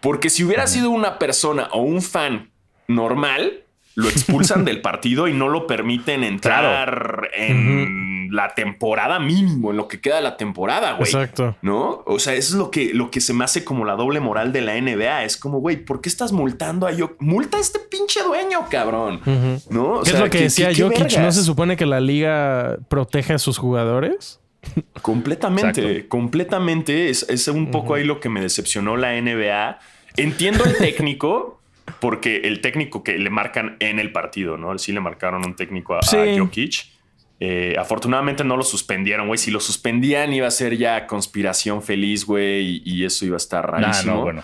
Porque si hubiera sido una persona o un fan normal, lo expulsan *laughs* del partido y no lo permiten entrar en la temporada mínimo, en lo que queda de la temporada, güey. Exacto. ¿No? O sea, eso es lo que, lo que se me hace como la doble moral de la NBA. Es como, güey, ¿por qué estás multando a yo? Multa a este pinche dueño, cabrón. ¿No? O ¿Qué sea, es lo que decía qué Jokic? ¿No se supone que la liga protege a sus jugadores? *laughs* Completamente, Exacto. completamente. Es, es un poco ahí lo que me decepcionó la NBA. Entiendo el técnico, *laughs* porque el técnico que le marcan en el partido, ¿no? Sí le marcaron un técnico a. Jokic. Eh, afortunadamente no lo suspendieron, güey. Si lo suspendían iba a ser ya conspiración feliz, güey, y, y eso iba a estar rarísimo. no, bueno.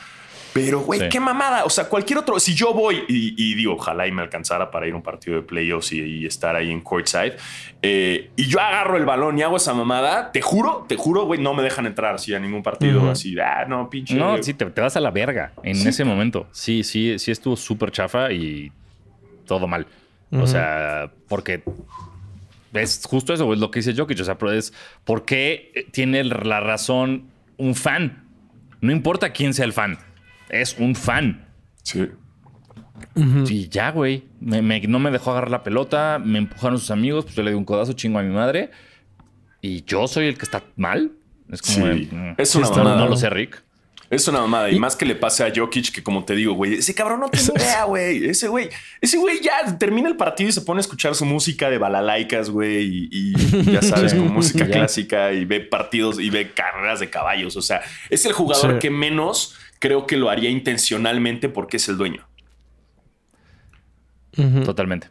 Pero, güey, Sí. qué mamada. O sea, cualquier otro. Si yo voy y, y digo, ojalá y me alcanzara para ir a un partido de playoffs y, y estar ahí en courtside, eh, y yo agarro el balón y hago esa mamada, te juro, te juro, güey, no me dejan entrar así a ningún partido. Así, ah, no, pinche. No, sí, te, te vas a la verga en ese momento. Sí, sí, sí estuvo súper chafa y todo mal. O sea, porque es justo eso, es lo que dice Jokic. O sea, pero es por qué tiene la razón un fan. No importa quién sea el fan, es un fan. Sí. Y ya, güey. Me- me- no me dejó agarrar la pelota, me empujaron sus amigos, pues yo le di un codazo chingo a mi madre. Y yo soy el que está mal. Es como. Sí. de, mm, Es una no, mamada. no lo sé, Rick. Es una mamada. Y, más que le pase a Jokic, que como te digo, güey, ese cabrón no tiene *laughs* idea, güey. Ese güey, ese güey ya termina el partido y se pone a escuchar su música de balalaicas, güey. Y, y *laughs* ya sabes, con música clásica y ve partidos y ve carreras de caballos. O sea, es el jugador Sí. que menos creo que lo haría intencionalmente porque es el dueño. Totalmente.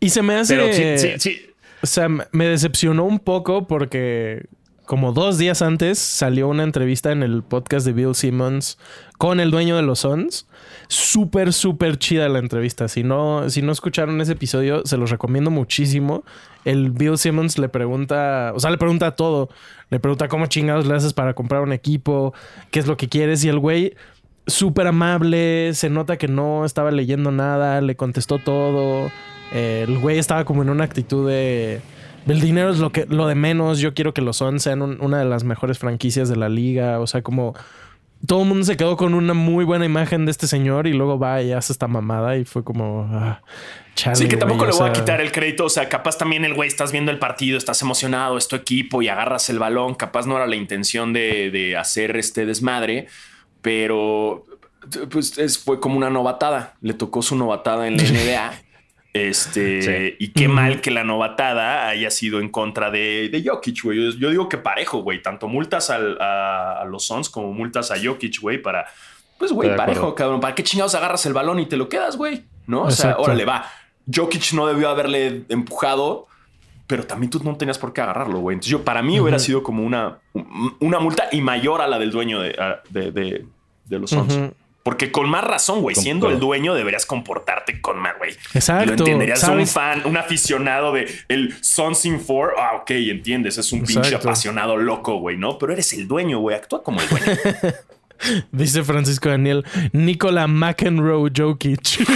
Y se me hace... Pero sí, sí, sí. O sea, me decepcionó un poco porque como dos días antes salió una entrevista en el podcast de Bill Simmons con el dueño de los Suns. Súper, súper chida la entrevista. Si no, si no escucharon ese episodio, se los recomiendo muchísimo. El Bill Simmons le pregunta, o sea, le pregunta todo. Le pregunta cómo chingados le haces para comprar un equipo, qué es lo que quieres. Y el güey, súper amable, se nota que no estaba leyendo nada, le contestó todo. El güey estaba como en una actitud de. El dinero es lo, que, lo de menos. Yo quiero que los Suns sean un- una de las mejores franquicias de la liga. O sea, como todo el mundo se quedó con una muy buena imagen de este señor y luego va y hace esta mamada y fue como. ah, chale, Sí, que tampoco güey, le o voy a quitar el crédito. O sea, capaz también el güey estás viendo el partido, estás emocionado, es tu equipo y agarras el balón. Capaz no era la intención de, de hacer este desmadre, pero pues es- fue como una novatada. Le tocó su novatada en la *laughs* NBA. Este, Sí. y qué mal que la novatada haya sido en contra de, de Jokic, güey. Yo, yo digo que parejo, güey. Tanto multas al- a, a los Suns como multas a Jokic, güey, para. Pues, güey, parejo, cabrón. ¿Para qué chingados agarras el balón y te lo quedas, güey? ¿No? O sea, Exacto. órale, va. Jokic no debió haberle empujado, pero también tú no tenías por qué agarrarlo, güey. Entonces, yo, para mí hubiera sido como una, una multa y mayor a la del dueño de, a- de, de- de los Suns. Ujú. Porque con más razón, güey, siendo el dueño deberías comportarte con más, güey. Exacto, Y lo entenderías un ¿sabes? fan, un aficionado de el in Four. Ah, ok, entiendes. Es un pinche apasionado loco, güey, ¿no? Pero eres el dueño, güey. Actúa como el dueño. *laughs* Dice Francisco Daniel, Nicola McEnroe Jokic. *laughs*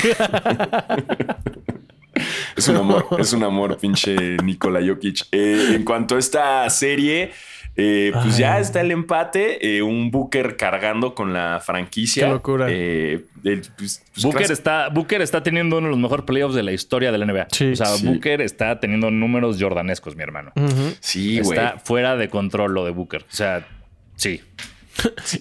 Es un amor, es un amor, pinche Nikola Jokic. Eh, en cuanto a esta serie, eh, pues Ay. ya está el empate. eh, un Booker cargando con la franquicia. Qué locura. Eh, el- pues, pues, Booker está, Booker está teniendo uno de los mejores playoffs de la historia de la NBA. Sí. o sea, Sí. Booker está teniendo números jordanescos, mi hermano. Sí, güey. está fuera de control lo de Booker. O sea, sí. *laughs*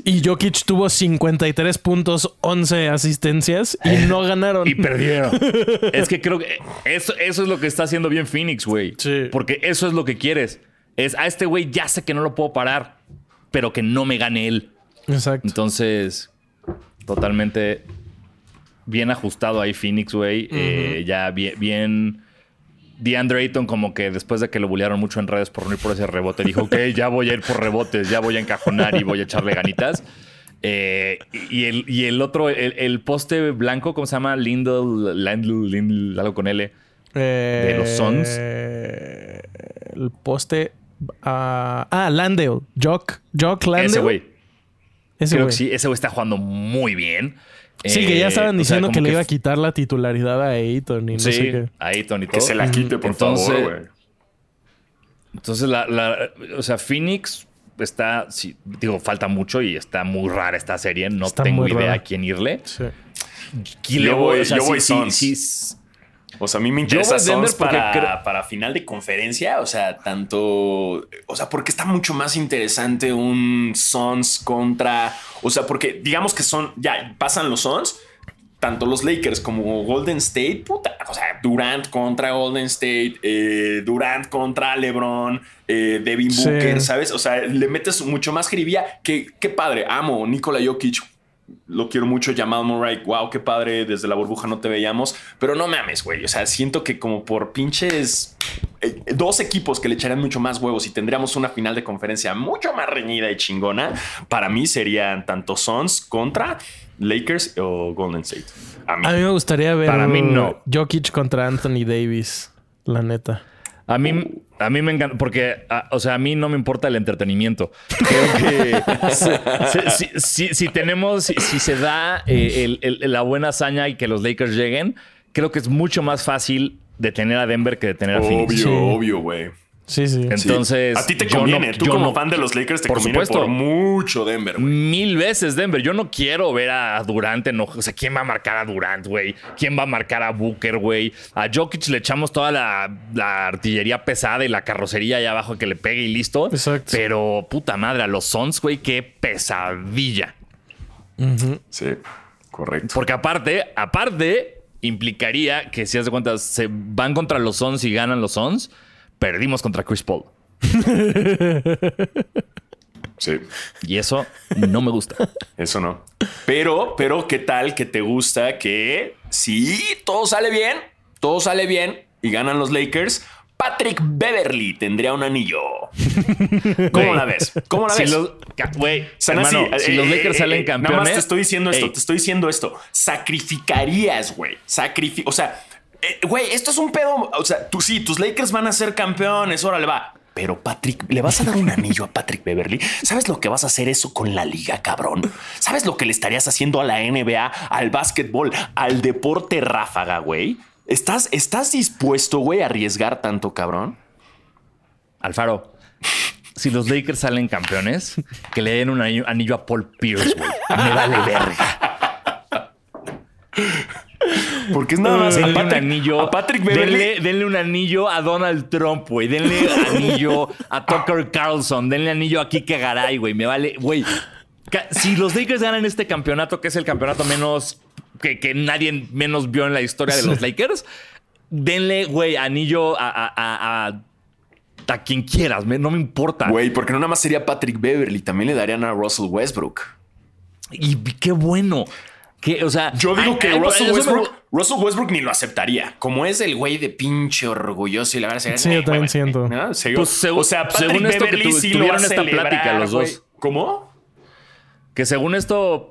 Y Jokic tuvo 53 puntos, 11 asistencias y no ganaron. Y perdieron. *laughs* es que creo que eso, eso es lo que está haciendo bien Phoenix, güey. Sí. Porque eso es lo que quieres. Es a este güey ya sé que no lo puedo parar, pero que no me gane él. Exacto. Entonces, totalmente bien ajustado ahí Phoenix, güey. Eh, ya bien, bien. DeAndre Ayton como que después de que lo bullearon mucho en redes por no ir por ese rebote, dijo, ok, ya voy a ir por rebotes, ya voy a encajonar y voy a echarle ganitas. Eh, y, el, y el otro, el, el poste blanco, ¿cómo se llama? Lindell, Lindell, algo con L. de los Suns. Eh, El poste. Ah, ah, Landale. Jock. Jock Landale. Ese güey. Ese Creo güey. que sí, ese güey está jugando muy bien. Sí, que ya Eh, estaban o sea, diciendo que le iba a quitar la titularidad a Ayton y no Sí, sé qué. a Ayton y todo. Que se la quite, por Entonces- favor, güey. Entonces, la, la- o sea, Phoenix está, sí, digo, falta mucho y está muy rara esta serie. No Está tengo idea rara. a quién irle. Sí. Y Yo voy- yo voy sí, Suns. sí, sí, O sea, a mí me interesa Denver para, creo- para final de conferencia. O sea, tanto. O sea, porque está mucho más interesante un Suns contra. O sea, porque digamos que son. Ya pasan los Suns. Tanto los Lakers como Golden State, puta. O sea, Durant contra Golden State, eh, Durant contra LeBron, eh, Devin Sí. Booker, ¿sabes? O sea, le metes mucho más jiribilla. Que qué padre. Amo Nikola Jokic lo quiero mucho, Jamal Murray. Wow, qué padre, desde la burbuja no te veíamos. Pero no mames, güey. O sea, siento que como por pinches eh, dos equipos que le echarían mucho más huevos y tendríamos una final de conferencia mucho más reñida y chingona, para mí serían tanto Suns contra Lakers o Golden State. A mí. A mí me gustaría ver Para mí, no. Jokic contra Anthony Davis, la neta. A mí, a mí me encanta, porque, a- o sea, a mí no me importa el entretenimiento. Creo que *laughs* si, si- si- si tenemos, si, si se da eh, el- el- la buena hazaña y que los Lakers lleguen, creo que es mucho más fácil detener a Denver que detener a Phoenix. Obvio, Sí. obvio, güey. Sí, sí. Sí. Entonces, a ti te conviene. no- Tú como no- fan de los Lakers te Por conviene supuesto. por mucho Denver, güey. Mil veces Denver. Yo no quiero ver a Durant enojo. O sea, ¿quién va a marcar a Durant, güey? ¿Quién va a marcar a Booker, güey? A Jokic le echamos toda la, la artillería pesada y la carrocería allá abajo que le pegue y listo. Exacto. Pero puta madre, a los Suns, güey, qué pesadilla. Sí, correcto. Porque aparte, aparte, implicaría que si haz de cuenta, se van contra los Suns y ganan los Suns, perdimos contra Chris Paul. *laughs* Sí. Y eso no me gusta. Eso no. Pero, pero, ¿qué tal que te gusta que si todo sale bien, todo sale bien y ganan los Lakers? Patrick Beverly tendría un anillo. *laughs* ¿Cómo la ves? ¿Cómo la Si ves? los, si eh, los eh, Lakers eh, salen eh, campeones. Nada más te estoy diciendo esto, Ey, te estoy diciendo esto. Sacrificarías, güey. Sacrifi o sea, eh, güey, esto es un pedo. O sea, tú sí, tus Lakers van a ser campeones, órale, va. Pero Patrick, ¿le vas a dar un anillo a Patrick Beverly? ¿Sabes lo que vas a hacer eso con la liga, cabrón? ¿Sabes lo que le estarías haciendo a la NBA, al básquetbol, al deporte ráfaga, güey? ¿Estás, ¿Estás dispuesto, güey, a arriesgar tanto, cabrón? Alfaro, si los Lakers salen campeones, que le den un anillo, anillo a Paul Pierce, güey. Me vale verga. Porque es nada más a Denle un Patrick, anillo. a Patrick Beverly. Denle, denle un anillo a Donald Trump, güey. Denle anillo a Tucker Carlson. Denle anillo a Kike Garay, güey. Me vale, güey. Si los Lakers ganan este campeonato, que es el campeonato menos que, que nadie menos vio en la historia de los Lakers, denle, güey, anillo a, a, a- a- a quien quieras. me- no me importa. Güey, porque no nada más sería Patrick Beverly, también le darían a Russell Westbrook. Y qué bueno. Que, o sea, Yo digo ay, que ay, Russell me- Westbrook, Russell Westbrook ni lo aceptaría. Como es el güey de pinche orgulloso y la verdad Sí, yo también siento. Pues, según- o sea, Patrick según esto que Beverly tu- sí tuvieron lo a esta celebrar, plática los güey. dos. ¿Cómo? Que según esto,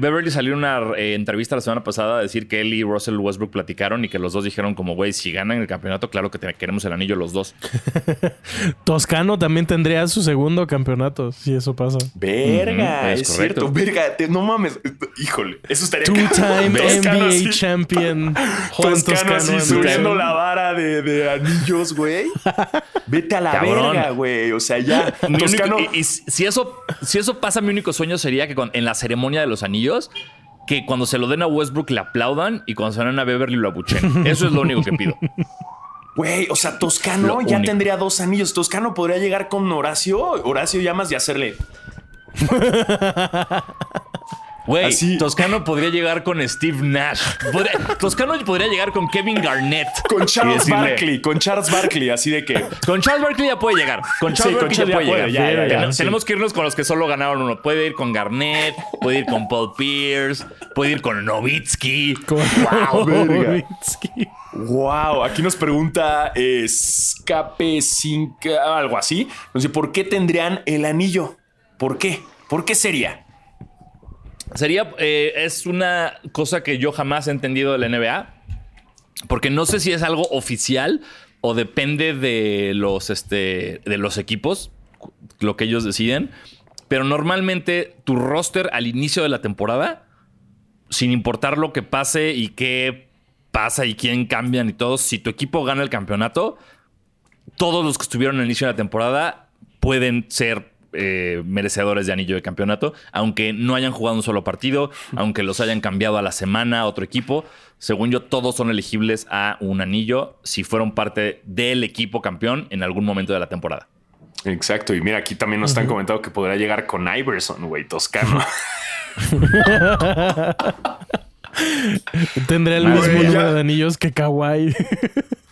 Beverly salió en una eh, entrevista la semana pasada a decir que él y Russell Westbrook platicaron y que los dos dijeron como, güey, si ganan el campeonato, claro que te- queremos el anillo los dos. *laughs* Toscano también tendría su segundo campeonato, si eso pasa. Verga, es cierto. Verga, te- no mames. Híjole, eso estaría Two-time Toscano NBA así- champion. *laughs* Juan Toscano Toscano. así subiendo la vara de, de anillos, güey. *laughs* Vete a la Cabrón. verga, güey. O sea, ya. Único- Toscano. y, y si eso, si eso pasa, mi único sueño sería que con- en la ceremonia de los anillos, que cuando se lo den a Westbrook le aplaudan y cuando se lo den a Beverly lo abuchen. Eso es lo único que pido. Güey, o sea, Toscano Lo ya único. tendría dos anillos. Toscano podría llegar con Horacio, Horacio Llamas y hacerle. Güey, Así. Toscano podría llegar con Steve Nash. Podría- Toscano podría llegar con Kevin Garnett. Con Charles decirle- Barkley, con Charles Barkley, así de que. Con Charles Barkley ya puede llegar. Con Charles Sí, con Barkley Charles ya puede ya puede, llegar. ya, ya, ya, Tenemos- sí. Tenemos que irnos con los que solo ganaron uno. Puede ir con Garnett, puede ir con Paul Pierce, puede ir con Novitsky. Wow, verga. Nowitzki. Wow, aquí nos pregunta Escape 5, algo así. Dice, ¿por qué tendrían el anillo? ¿Por qué? ¿Por qué sería? Sería, eh, es una cosa que yo jamás he entendido de la NBA. Porque no sé si es algo oficial o depende de los, este, de los equipos, lo que ellos deciden. Pero normalmente tu roster al inicio de la temporada, sin importar lo que pase y qué pasa y quién cambian y todo, si tu equipo gana el campeonato, todos los que estuvieron al inicio de la temporada pueden ser eh, merecedores de anillo de campeonato, aunque no hayan jugado un solo partido, aunque los hayan cambiado a la semana a otro equipo. Según yo, todos son elegibles a un anillo si fueron parte del equipo campeón en algún momento de la temporada. Exacto, y mira, aquí también nos están comentando que podría llegar con Iverson, güey, toscano. *laughs* *laughs* Tendrá el mismo ya. número de anillos que Kawhi.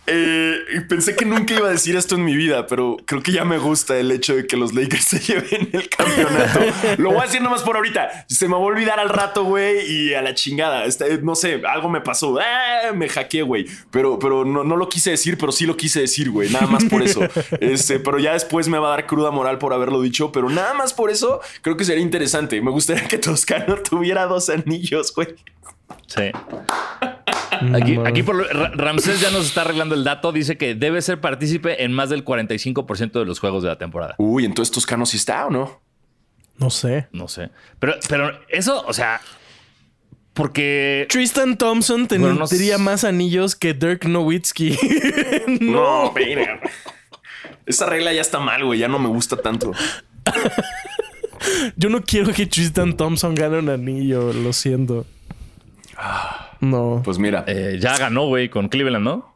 Eh, pensé que nunca iba a decir esto en mi vida, pero creo que ya me gusta el hecho de que los Lakers se lleven el campeonato. Lo voy a decir nomás por ahorita. Se me va a olvidar al rato, güey, y a la chingada. Este, no sé, algo me pasó. Ah, me hackeé, güey. Pero, pero no, no lo quise decir, pero sí lo quise decir, güey. Nada más por eso. Este, pero ya después me va a dar cruda moral por haberlo dicho. Pero nada más por eso creo que sería interesante. Me gustaría que Toscano *laughs* tuviera dos anillos, güey. Sí. Aquí, No. aquí por Ramsés ya nos está arreglando el dato. Dice que debe ser partícipe en más del 45% de los juegos de la temporada. Uy, entonces Toscano sí está o no? No sé. No sé. Pero, pero eso, o sea, porque Tristan Thompson Bueno, no tendría más anillos que Dirk Nowitzki. *laughs* No, mira. Esa regla ya está mal, güey. Ya no me gusta tanto. Yo no quiero que Tristan Thompson gane un anillo, lo siento. No. Pues mira. eh, ya ganó, güey, con Cleveland, ¿no?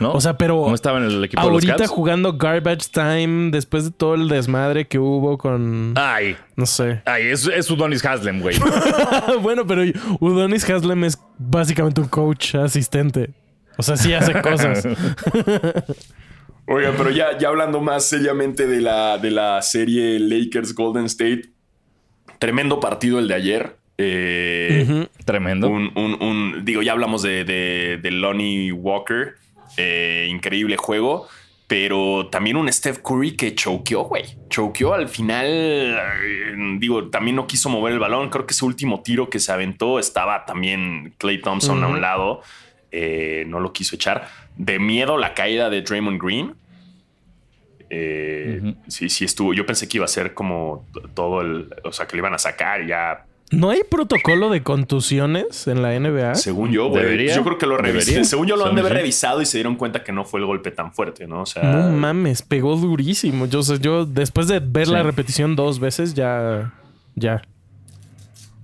¿No? O sea, pero ¿Cómo estaba en el equipo de los ahorita jugando Garbage Time después de todo el desmadre que hubo con Ay, no sé. ay, es, es Udonis Haslem, güey. *laughs* bueno, pero Udonis Haslem es básicamente un coach asistente. O sea, sí hace cosas. *laughs* Oiga, pero ya, ya hablando más seriamente de la, de la serie Lakers Golden State. Tremendo partido el de ayer. Eh, Tremendo. un, un- un- digo, ya hablamos de, de, de Lonnie Walker. Eh, increíble juego. Pero también un Steph Curry que choqueó, güey. Choqueó al final. eh, Digo, también no quiso mover el balón. Creo que ese último tiro que se aventó estaba también Clay Thompson a un lado. Eh, no lo quiso echar. De miedo la caída de Draymond Green. Eh, Sí, sí estuvo. Yo pensé que iba a ser como todo el. O sea, que le iban a sacar y ya. ¿No hay protocolo de contusiones en la NBA? Según yo, güey. Yo creo que lo revisé. Según yo lo han de haber revisado y se dieron cuenta que no fue el golpe tan fuerte, ¿no? O sea. No mames, pegó durísimo. Yo, sé, yo después de ver la repetición dos veces, ya. Ya.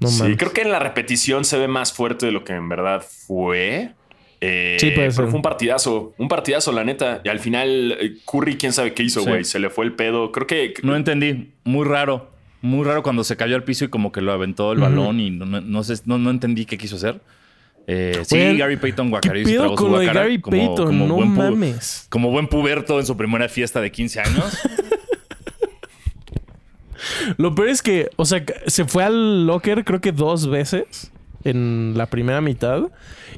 No sí, mames. creo que en la repetición se ve más fuerte de lo que en verdad fue. Eh, Sí, puede pero ser. fue un partidazo, un partidazo, la neta. Y al final, eh, Curry, quién sabe qué hizo, Sí. güey. Se le fue el pedo. Creo que. No entendí. Muy raro. Muy raro cuando se cayó al piso y como que lo aventó el balón y no, no- no sé, no, no entendí qué quiso hacer. Eh, sí, Gary Payton ¿Qué guacareó y tragó su con lo de guácara Gary como- Payton? como no buen mames. Como buen puberto en su primera fiesta de 15 años. *laughs* Lo peor es que, o sea, se fue al locker creo que dos veces en la primera mitad.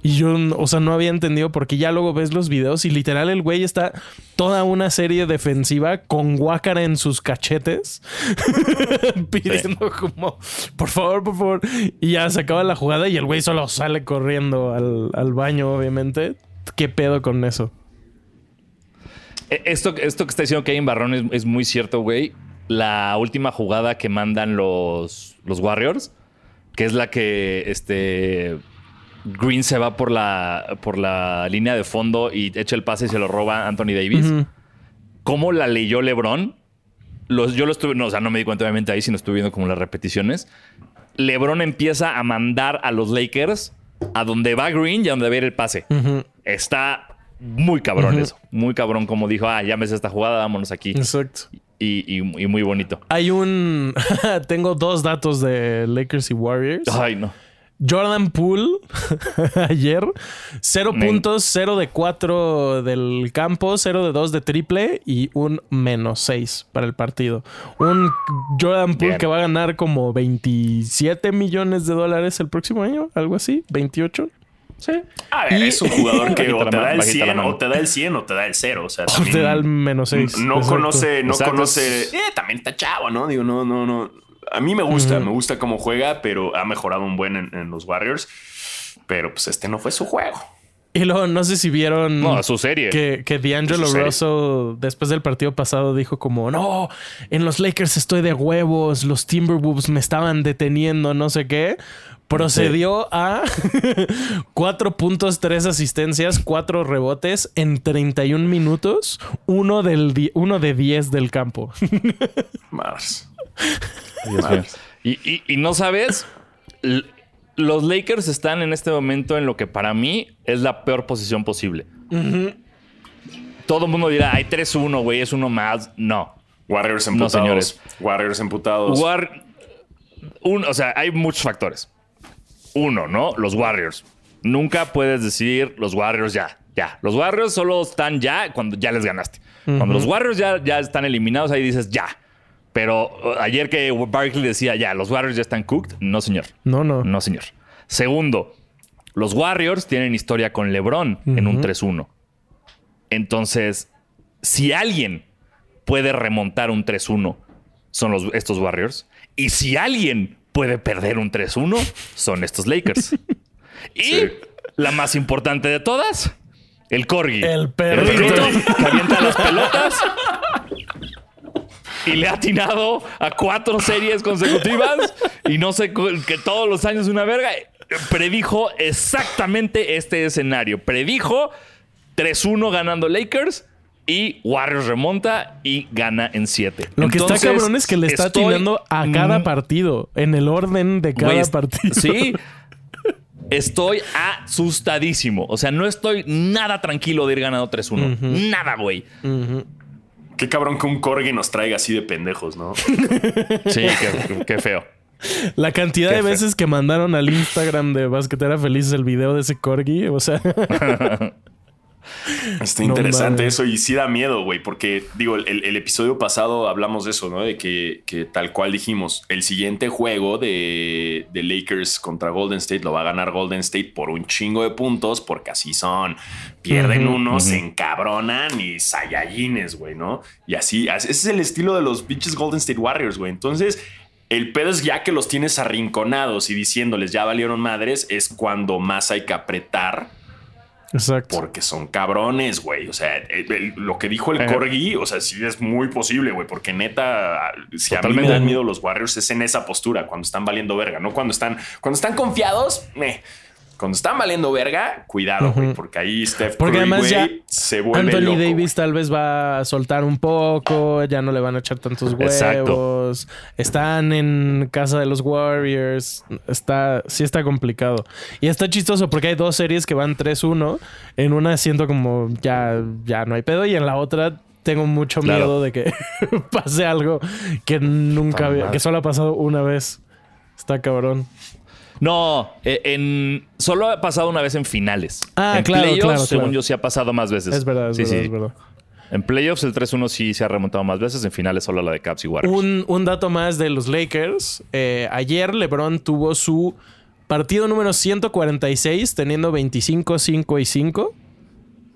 Y yo, o sea, no había entendido porque ya luego ves los videos y literal el güey está toda una serie defensiva con guácara en sus cachetes *laughs* pidiendo como, por favor, por favor. Y ya se acaba la jugada y el güey solo sale corriendo al, al baño, obviamente. ¿Qué pedo con eso? Eh, Esto, esto que está diciendo Kevin Barrón es, es muy cierto, güey. La última jugada que mandan los, los Warriors, que es la que este Green se va por la, por la línea de fondo y echa el pase y se lo roba Anthony Davis. Ujú. ¿Cómo la leyó LeBron? Los, yo lo estuve, no, o sea, no me di cuenta obviamente ahí, sino estuve viendo como las repeticiones. LeBron empieza a mandar a los Lakers a donde va Green y a donde va a ir el pase. Está muy cabrón eso. Muy cabrón como dijo, ah, ya me esta jugada, vámonos aquí. Exacto. Y, y- y muy bonito. Hay un. *laughs* Tengo dos datos de Lakers y Warriors. Ay, no. Jordan Poole *laughs* ayer, 0 Men. puntos, 0 de 4 del campo, 0 de 2 de triple y un menos 6 para el partido. Un Jordan Poole Bien. que va a ganar como 27 millones de dólares el próximo año, algo así, 28. Sí. A ver, Y- es un jugador que o te da el bajita la 100 mano. o te da el 100 o te da el 0. O sea, O te también da el menos 6. No conoce, no Exacto. conoce. Eh, también está chavo, ¿no? Digo, no, no, no. A mí me gusta, me gusta cómo juega, pero ha mejorado un buen en, en los Warriors. Pero pues este no fue su juego. Y luego no sé si vieron No, a su serie. que, que D'Angelo. Russell después del partido pasado dijo como, no, en los Lakers estoy de huevos, los Timberwolves me estaban deteniendo, no sé qué. Procedió a *laughs* cuatro puntos, tres asistencias, cuatro rebotes en 31 minutos, uno, del uno de 10 del campo. *laughs* Mars. Y, y- y no sabes, los Lakers están en este momento en lo que para mí es la peor posición posible. Todo el mundo dirá, hay 3-1, güey, es uno más. No. Warriors No, emputados. señores. Warriors emputados. War- un- o sea, hay muchos factores. Uno, ¿no? Los Warriors. Nunca puedes decir los Warriors ya, ya. Los Warriors solo están ya cuando ya les ganaste. Cuando los Warriors ya, ya están eliminados, ahí dices ya. Pero uh, ayer que Barkley decía ya, los Warriors ya están cooked, no señor. No, no. No, señor. Segundo, los Warriors tienen historia con LeBron en un 3-1. Entonces, si alguien puede remontar un 3-1, son los, estos Warriors. Y si alguien puede perder un 3-1, son estos Lakers. *laughs* y Sí. la más importante de todas, el Corgi. El perrito. que avienta las pelotas. Y le ha atinado a cuatro series consecutivas. Y no sé, que todos los años una verga. Predijo exactamente este escenario. Predijo 3-1 ganando Lakers. Y Warriors remonta y gana en 7. Lo que está cabrón es que le está estoy- atinando a cada partido, en el orden de cada partido. Sí. *laughs* Estoy asustadísimo. O sea, no estoy nada tranquilo de ir ganando 3-1. Nada, güey. Qué cabrón que un corgi nos traiga así de pendejos, ¿no? *laughs* Sí, qué, qué feo. La cantidad Qué de feo. veces que mandaron al Instagram de Basquetera Felices el video de ese corgi, o sea, *laughs* Está interesante eso y sí da miedo, güey, porque digo, el, el episodio pasado hablamos de eso, ¿no? De que, que tal cual dijimos, el siguiente juego de, de Lakers contra Golden State lo va a ganar Golden State por un chingo de puntos, porque así son. Pierden Ujú, uno, se encabronan y sayayines, güey, ¿no? Y así, así- ese es el estilo de los pinches Golden State Warriors, güey. Entonces, el pedo es ya que los tienes arrinconados y diciéndoles ya valieron madres, es cuando más hay que apretar exacto. porque son cabrones, güey. O sea, el- el- lo que dijo el. Corgi, o sea, sí es muy posible, güey. Porque neta, si a mí me Totalmente. dan miedo los Warriors es en esa postura, cuando están valiendo verga, no cuando están, cuando están confiados, meh. Cuando están valiendo verga, cuidado, güey, porque ahí Steph Porque Curry, además güey, ya se vuelve Anthony loco, Davis tal vez va a soltar un poco, ya no le van a echar tantos huevos. Exacto. Están en casa de los Warriors. Está, sí está complicado. Y está chistoso porque hay dos series que van 3-1. En una siento como ya, ya no hay pedo y en la otra tengo mucho Claro. miedo de que *laughs* pase algo que nunca había, que solo ha pasado una vez. Está cabrón. No, eh, en solo ha pasado una vez en finales. Ah, en claro, playoffs, claro, según claro. yo, sí ha pasado más veces. Es verdad, es Sí, verdad, sí. es verdad. En playoffs el 3-1 sí se ha remontado más veces. En finales solo la de Caps y Warriors. Un, un dato más de los Lakers. Eh, ayer LeBron tuvo su partido número 146 teniendo 25, 5 y 5.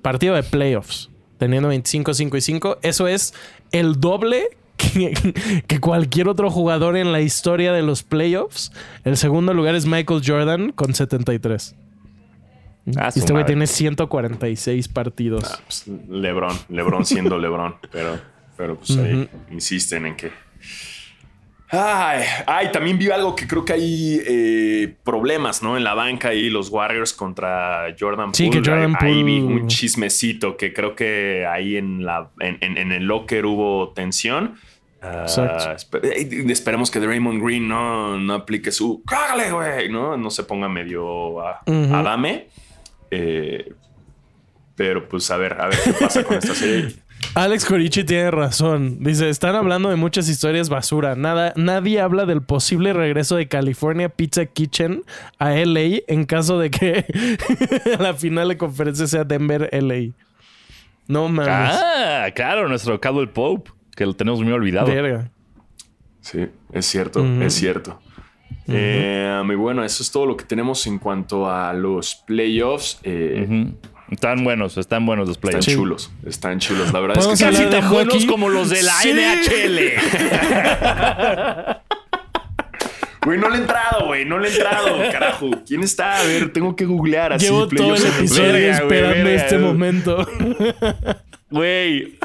Partido de playoffs teniendo 25, 5 y 5. Eso es el doble que, que cualquier otro jugador en la historia de los playoffs. El segundo lugar es Michael Jordan con 73. Ah, Y este güey tiene 146 partidos. Ah, pues, Lebron, Lebron siendo *laughs* Lebron, pero, pero pues ahí insisten en que. Ay, ay, también vi algo que creo que hay eh, problemas, ¿no? En la banca y los Warriors contra Jordan Sí, Poole. que Jordan ahí, ahí vi un chismecito que creo que ahí en la en, en- en el locker hubo tensión. Ah, Exacto. eh, esperemos que Draymond Green no, no aplique su cágale, güey, ¿no? No se ponga medio a, Ujú. adame. Eh, pero pues a ver, a ver qué pasa con esta serie. *laughs* Alex Corici tiene razón. Dice, están hablando de muchas historias basura. Nada, nadie habla del posible regreso de California Pizza Kitchen a LA en caso de que *laughs* la final de conferencia sea Denver LA. No mames. Ah, claro, nuestro Caldwell Pope, que lo tenemos muy olvidado. Verga. Sí, es cierto, es cierto. Eh, muy bueno, eso es todo lo que tenemos en cuanto a los playoffs. Eh. Están buenos, están buenos los Están playoffs. chulos, están chulos. La verdad es ¿Podemos que Casi tan buenos hockey? como los de la Sí. NHL. *laughs* Güey, no le he entrado, güey, no le he entrado, carajo. ¿Quién está? A ver, tengo que googlear así. Llevo todo el episodio Verga, esperando verga. este momento. Güey,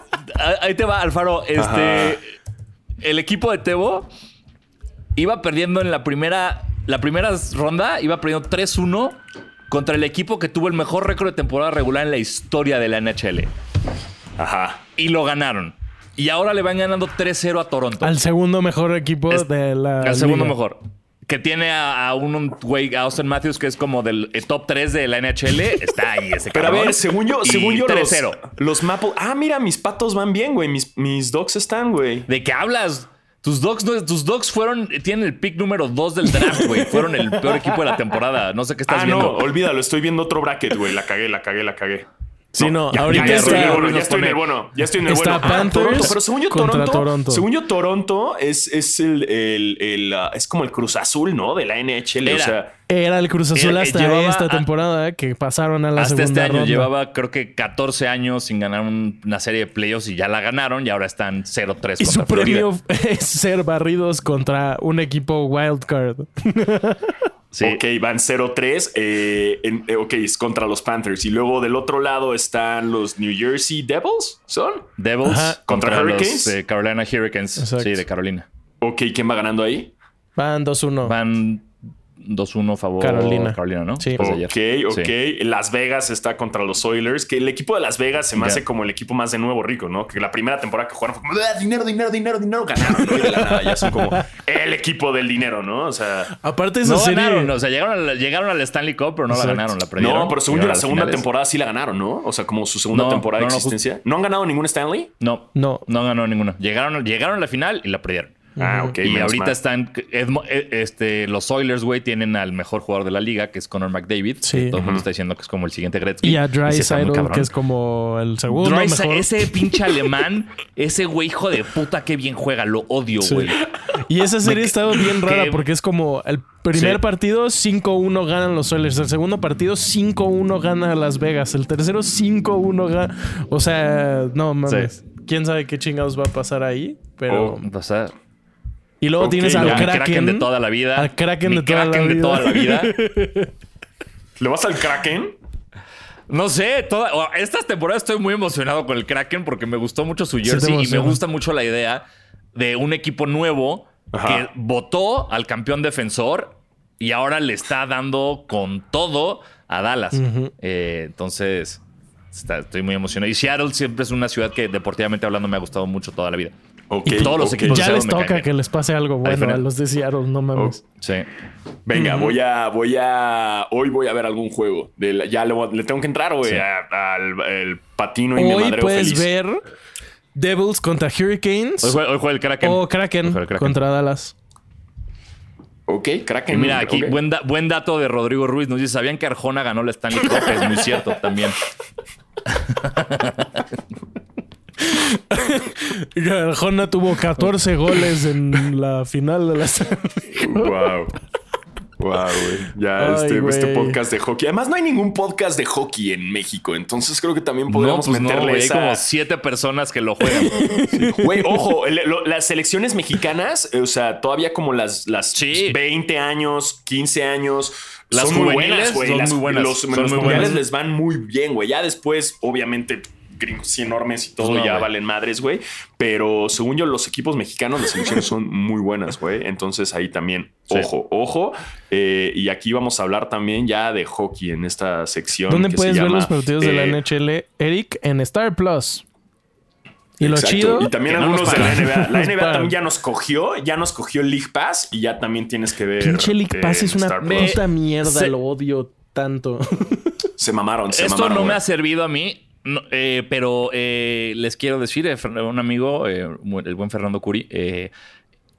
ahí te va, Alfaro. Este, Ajá. el equipo de Tebo iba perdiendo en la primera, la primera ronda, iba perdiendo 3-1 contra el equipo que tuvo el mejor récord de temporada regular en la historia de la NHL. Ajá. Y lo ganaron. Y ahora le van ganando 3-0 a Toronto. Al segundo mejor equipo Es- de la. El segundo liga. mejor. Que tiene a, a un güey, a Austin Matthews, que es como del eh, top 3 de la NHL. Está ahí ese Pero a cabrón. ver, según yo, según yo, los, 3-0. los Maple. Ah, mira, mis patos van bien, güey. Mis, mis dogs están, güey. ¿De qué hablas? Tus dogs, no- tus dogs fueron, tienen el pick número 2 del draft, güey. *laughs* Fueron el peor equipo de la temporada. No sé qué estás Ah, viendo. no, olvídalo. Estoy viendo otro bracket, güey. La cagué, la cagué, la cagué. Sí, no, ya, ahorita ya, ya estoy en el bueno, ya estoy en el bueno. Ya estoy en el Está bueno. Ah, Toronto, pero según yo, Toronto, Toronto. Según yo, Toronto es, es el, el, el, ah, es como el Cruz Azul, ¿no? De la NHL. O Era. sea, Era el Cruz Azul Era- hasta esta a- temporada que pasaron a la Hasta segunda este año ronda. llevaba, creo que 14 años sin ganar un- una serie de playoffs y ya la ganaron y ahora están 0-3 Y su premio *laughs* es ser barridos contra un equipo wildcard. *laughs* Sí. Ok, van 0-3. eh, en- eh, ok, es contra los Panthers. Y luego del otro lado están los New Jersey Devils, ¿son? Devils Ajá. contra, ¿Contra los Hurricanes? eh, Carolina Hurricanes. Exacto. Sí, de Carolina. Ok, ¿quién va ganando ahí? Van 2-1. Van 2-1 a favor Carolina. Carolina, ¿no? Sí. Después de Ok, ayer. ok. Sí. Las Vegas está contra los Oilers. Que el equipo de Las Vegas se me hace como el equipo más de nuevo rico, ¿no? Que la primera temporada que jugaron fue como "Ah, dinero, dinero, dinero, dinero. Ganaron, ¿no? Y de la nada ya son como el equipo del dinero, ¿no? O sea. Aparte esa No serie... ganaron, o sea, llegaron al, llegaron al Stanley Cup, pero no Exacto. la ganaron, la perdieron. No, pero según yo, la a segunda finales. temporada sí la ganaron, ¿no? O sea, como su segunda No, temporada no, de no, existencia. ¿No han ganado ningún Stanley? No, No. no ganó ninguna. Llegaron, llegaron a la final y la perdieron. Ah, ok. y ahorita mal. están. Edmo- eh, este, los Oilers, güey, tienen al mejor jugador de la liga, que es Connor McDavid. Sí. Todo el mundo está diciendo que es como el siguiente Gretzky. Y a muy Dreisaitl, cabrón. que es como el segundo mejor. ese pinche alemán, ese güey hijo de puta, qué bien juega. Lo odio, Sí. güey. Y esa serie ha estado bien rara que- porque es como el primer Sí. partido 5-1 ganan los Oilers, el segundo partido 5-1 gana Las Vegas, el tercero 5-1 gana, o sea, no mames. ¿Quién sabe qué chingados va a pasar ahí? Pero Oh. O sea, y luego tienes al Kraken, Kraken de toda la vida. Al Kraken de toda la de vida. toda la vida. *laughs* ¿Le vas al Kraken? No sé, toda, estas temporadas estoy muy emocionado con el Kraken porque me gustó mucho su jersey y me gusta mucho la idea de un equipo nuevo Ajá. que votó al campeón defensor y ahora le está dando con todo a Dallas. Eh, entonces, está- estoy muy emocionado. Y Seattle siempre es una ciudad que deportivamente hablando me ha gustado mucho toda la vida. Ok, Y todos los equipos ya les me caen toca que les pase algo bueno a los de Seattle, no mames. Sí. Venga, voy a, voy a, hoy voy a ver algún juego. De la- ya le, tengo que entrar, güey, Sí. al el patino y mi Hoy madreo puedes feliz. ver Devils contra Hurricanes Hoy juega, hoy juega el Kraken. o Kraken, el contra Dallas. Ok, Y Kraken. mira, aquí buen, da- buen dato de Rodrigo Ruiz. Nos dice, ¿sabían que Arjona ganó la Stanley Cup? Es muy cierto también. *laughs* *laughs* Arjona tuvo 14 goles en la final de la Wow. Wow, güey. Ya Ay, este, güey. este podcast de hockey. Además, no hay ningún podcast de hockey en México. Entonces creo que también No, podríamos pues no, meterle. Hay esa. como siete personas que lo juegan. *laughs* Güey, ojo, el- lo- las selecciones mexicanas, o sea, todavía como las, las Sí. 20 años, 15 años. Las son muy buenas, güey. son Las- muy buenas. Los, Son los muy mundiales buenas. les van muy bien, güey. Ya después, obviamente, gringos y enormes y todo no, ya valen madres, güey. Pero según yo, los equipos mexicanos, las selecciones son muy buenas, güey. Entonces ahí también, Sí. ojo, ojo. Eh, y aquí vamos a hablar también ya de hockey en esta sección. ¿Dónde que se puedes ver los partidos de la eh, NHL, Eric? En Star Plus. Y lo Exacto. chido. Y también no algunos nos de la. NBA. La NBA también ya nos cogió, ya nos cogió el League Pass y ya también tienes que ver. Pinche League eh, Pass es una puta mierda, Se- lo odio tanto. Se mamaron, se Esto mamaron. no me ha servido a mí Eh, pero eh, les quiero decir, eh, un amigo, el buen Fernando Curi,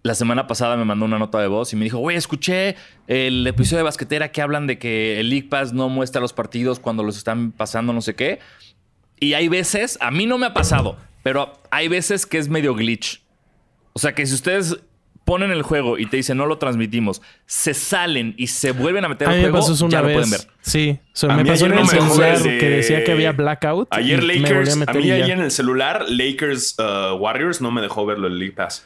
la semana pasada me mandó una nota de voz y me dijo, güey, escuché el episodio de Basquetera que hablan de que el League Pass no muestra los partidos cuando los están pasando, no sé qué. Y hay veces, a mí no me ha pasado, pero hay veces que es medio glitch. O sea que si ustedes ponen el juego y te dicen no lo transmitimos, se salen y se vuelven a meter A al juego, pasó ya una lo pueden vez. ver. Sí. O sea, A me pasó en el celular que decía que había blackout. Ayer me Lakers, a, mí ayer en el celular, Lakers uh, Warriors no me dejó verlo el League Pass.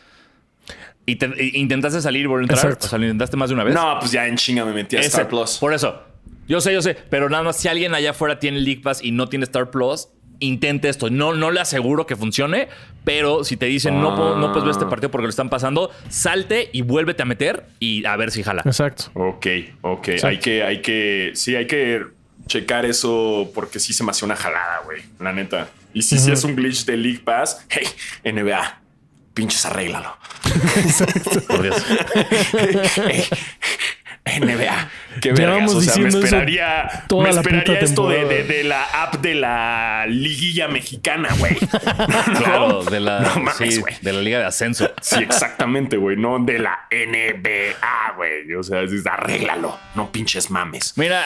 Y te- e- intentaste salir y volver a entrar. Exacto. O sea, lo intentaste más de una vez. No, pues ya en chinga me metí a Ese- Star Plus. Por eso. Yo sé, yo sé. Pero nada más, si alguien allá afuera tiene League Pass y no tiene Star Plus, intente esto. No, no le aseguro que funcione, pero si te dicen no, puedo- no puedes ver este partido porque lo están pasando, salte y vuélvete a meter y a ver si jala. Exacto. Ok, ok. Exacto. Hay que, hay que, sí, hay que checar eso porque sí se me hace una jalada, güey. La neta. Y si sí es un glitch de League Pass, hey, NBA, pinches arréglalo. *laughs* *laughs* Por Dios. Hey, *laughs* NBA, *laughs* qué vergas. Llevamos O sea, me esperaría, toda me la esperaría puta esto de, de- de la app de la liguilla mexicana, güey. *laughs* Claro, de la, No mames, sí, güey. de la Liga de Ascenso. Sí, exactamente, güey. No de la NBA, güey. O sea, es- arréglalo. No pinches mames. Mira,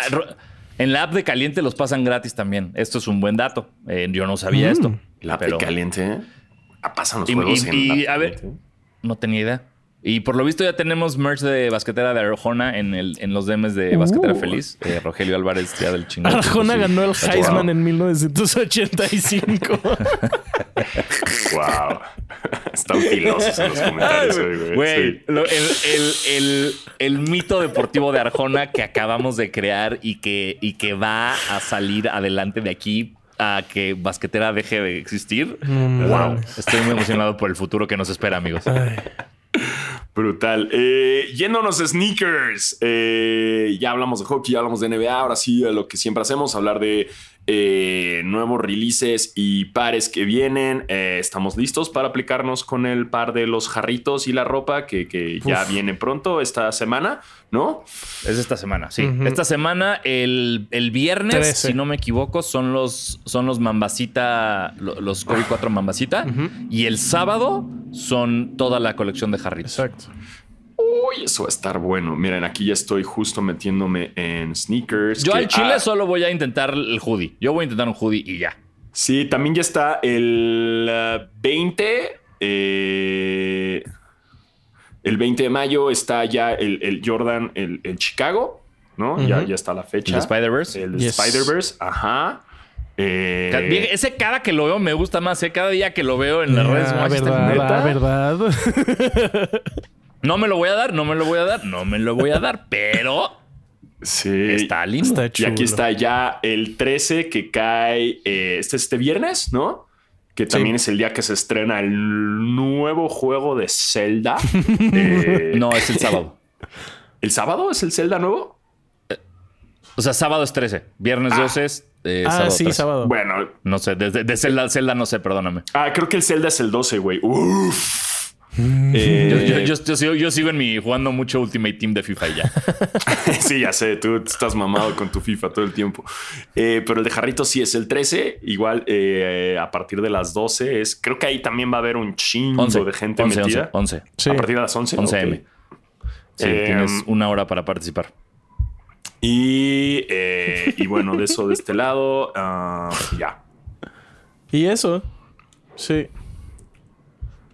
en la app de Caliente los pasan gratis también. Esto es un buen dato. Eh, yo no sabía esto. La pero P caliente. Ah, pasan los Y- juegos y- en y, la a ver, caliente. no tenía idea. Y por lo visto ya tenemos merch de basquetera de Arjona en, el, en los DMs de Basquetera Uh. Feliz. Eh, Rogelio Álvarez ya del chingón. Arjona Sí. ganó el Heisman en 1985. Wow. Están filosos en los comentarios hoy, güey. Güey, Sí. lo- el, el- el- el mito deportivo de Arjona que acabamos de crear y que, y que va a salir adelante de aquí a que basquetera deje de existir. wow. Estoy muy emocionado por el futuro que nos espera, amigos. Brutal. Eh, yéndonos sneakers. Eh, ya hablamos de hockey, ya hablamos de NBA. Ahora sí, lo que siempre hacemos, hablar de eh, nuevos releases y pares que vienen. Eh, estamos listos para aplicarnos con el par de los jarritos y la ropa que, que ya viene pronto esta semana, ¿no? Es esta semana, sí. Esta semana, el, el viernes, si no me equivoco, son los, son los Mambasita, lo- los Kobe 4 Mambasita. Y el sábado son toda la colección de jarritos. Exacto. Uy, eso va a estar bueno. Miren, aquí ya estoy justo metiéndome en sneakers. Yo que- al chile ah, solo voy a intentar el hoodie. Yo voy a intentar un hoodie y ya. Sí, también ya está el uh, 20. eh, el 20 de mayo está ya el, el Jordan, el, el Chicago, ¿no? ya, ya está la fecha. El Spider-Verse. El Yes. Spider-Verse, ajá. Eh, Ese cada que lo veo me gusta más. ¿eh? Cada día que lo veo en las redes. Está verdad, neta. verdad. *laughs* No me lo voy a dar, no me lo voy a dar, no me lo voy a dar. *laughs* Pero sí. está lindo. Está Y aquí está ya el 13 que cae eh, este, este viernes, ¿no? Que también es el día que se estrena el nuevo juego de Zelda. *laughs* Eh, No, es el sábado. *laughs* ¿El sábado es el Zelda nuevo? O sea, sábado es 13. Viernes 12 es. eh, ah, sábado sí, 13. sábado. Bueno, No sé, desde de Zelda, Zelda no sé, perdóname. ah, creo que el Zelda es el 12, güey. Uf. Eh, Yo, yo- yo- *laughs* yo sigo, yo sigo en mi jugando mucho Ultimate Team de FIFA y ya. *laughs* sí, ya sé, tú estás mamado con tu FIFA todo el tiempo. Eh, pero el de Jarrito sí es el 13. Igual eh, a partir de las 12 es. Creo que ahí también va a haber un chingo 11 de gente 11, metida. 11, 11. Sí. A partir de las 11. 11 ok. M. Sí, Eh, tienes una hora para participar. Y, eh, y bueno, de eso de este lado, ah, ya. Y eso. Sí.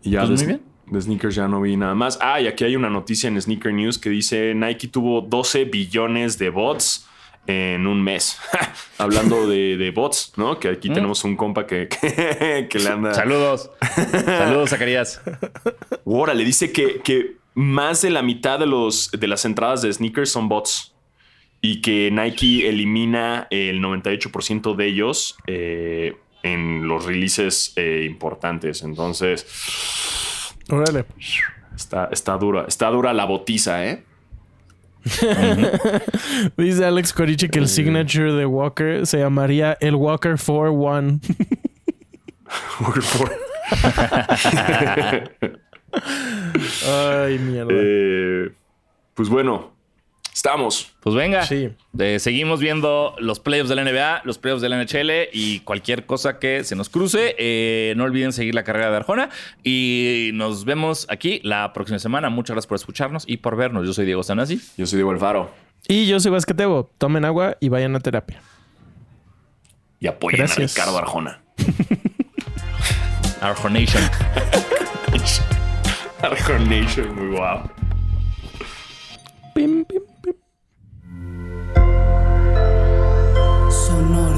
Y ya Pues muy bien. De sneakers ya no vi nada más. Ah, y aquí hay una noticia en Sneaker News que dice Nike tuvo 12 billones de bots en un mes. *laughs* Hablando de, de bots, ¿no? Que aquí tenemos un compa que, *laughs* que, que le anda... Saludos. Saludos, Zacarías. Órale, dice que, que más de la mitad de, los, de las entradas de sneakers son bots. Y que Nike elimina el 98% de ellos eh, en los releases eh, importantes. Entonces, Órale. está, está dura. Está dura la botiza, ¿eh? *laughs* Dice Alex Coriche que el signature de Walker se llamaría el Walker 4-1. *laughs* *laughs* Ay, mierda. Eh, pues bueno, Estamos. Pues venga. Sí. Eh, seguimos viendo los playoffs de la NBA, los playoffs de la NHL y cualquier cosa que se nos cruce. Eh, no olviden seguir la carrera de Arjona y nos vemos aquí la próxima semana. Muchas gracias por escucharnos y por vernos. Yo soy Diego Sanasi. Yo soy Diego Alfaro. Y yo soy Basquetebo. Tomen agua y vayan a terapia. Y apoyen Gracias. a Ricardo Arjona. *laughs* Arjonation. *laughs* Arjonation, muy guau. Pim, pim, pim. sonoro.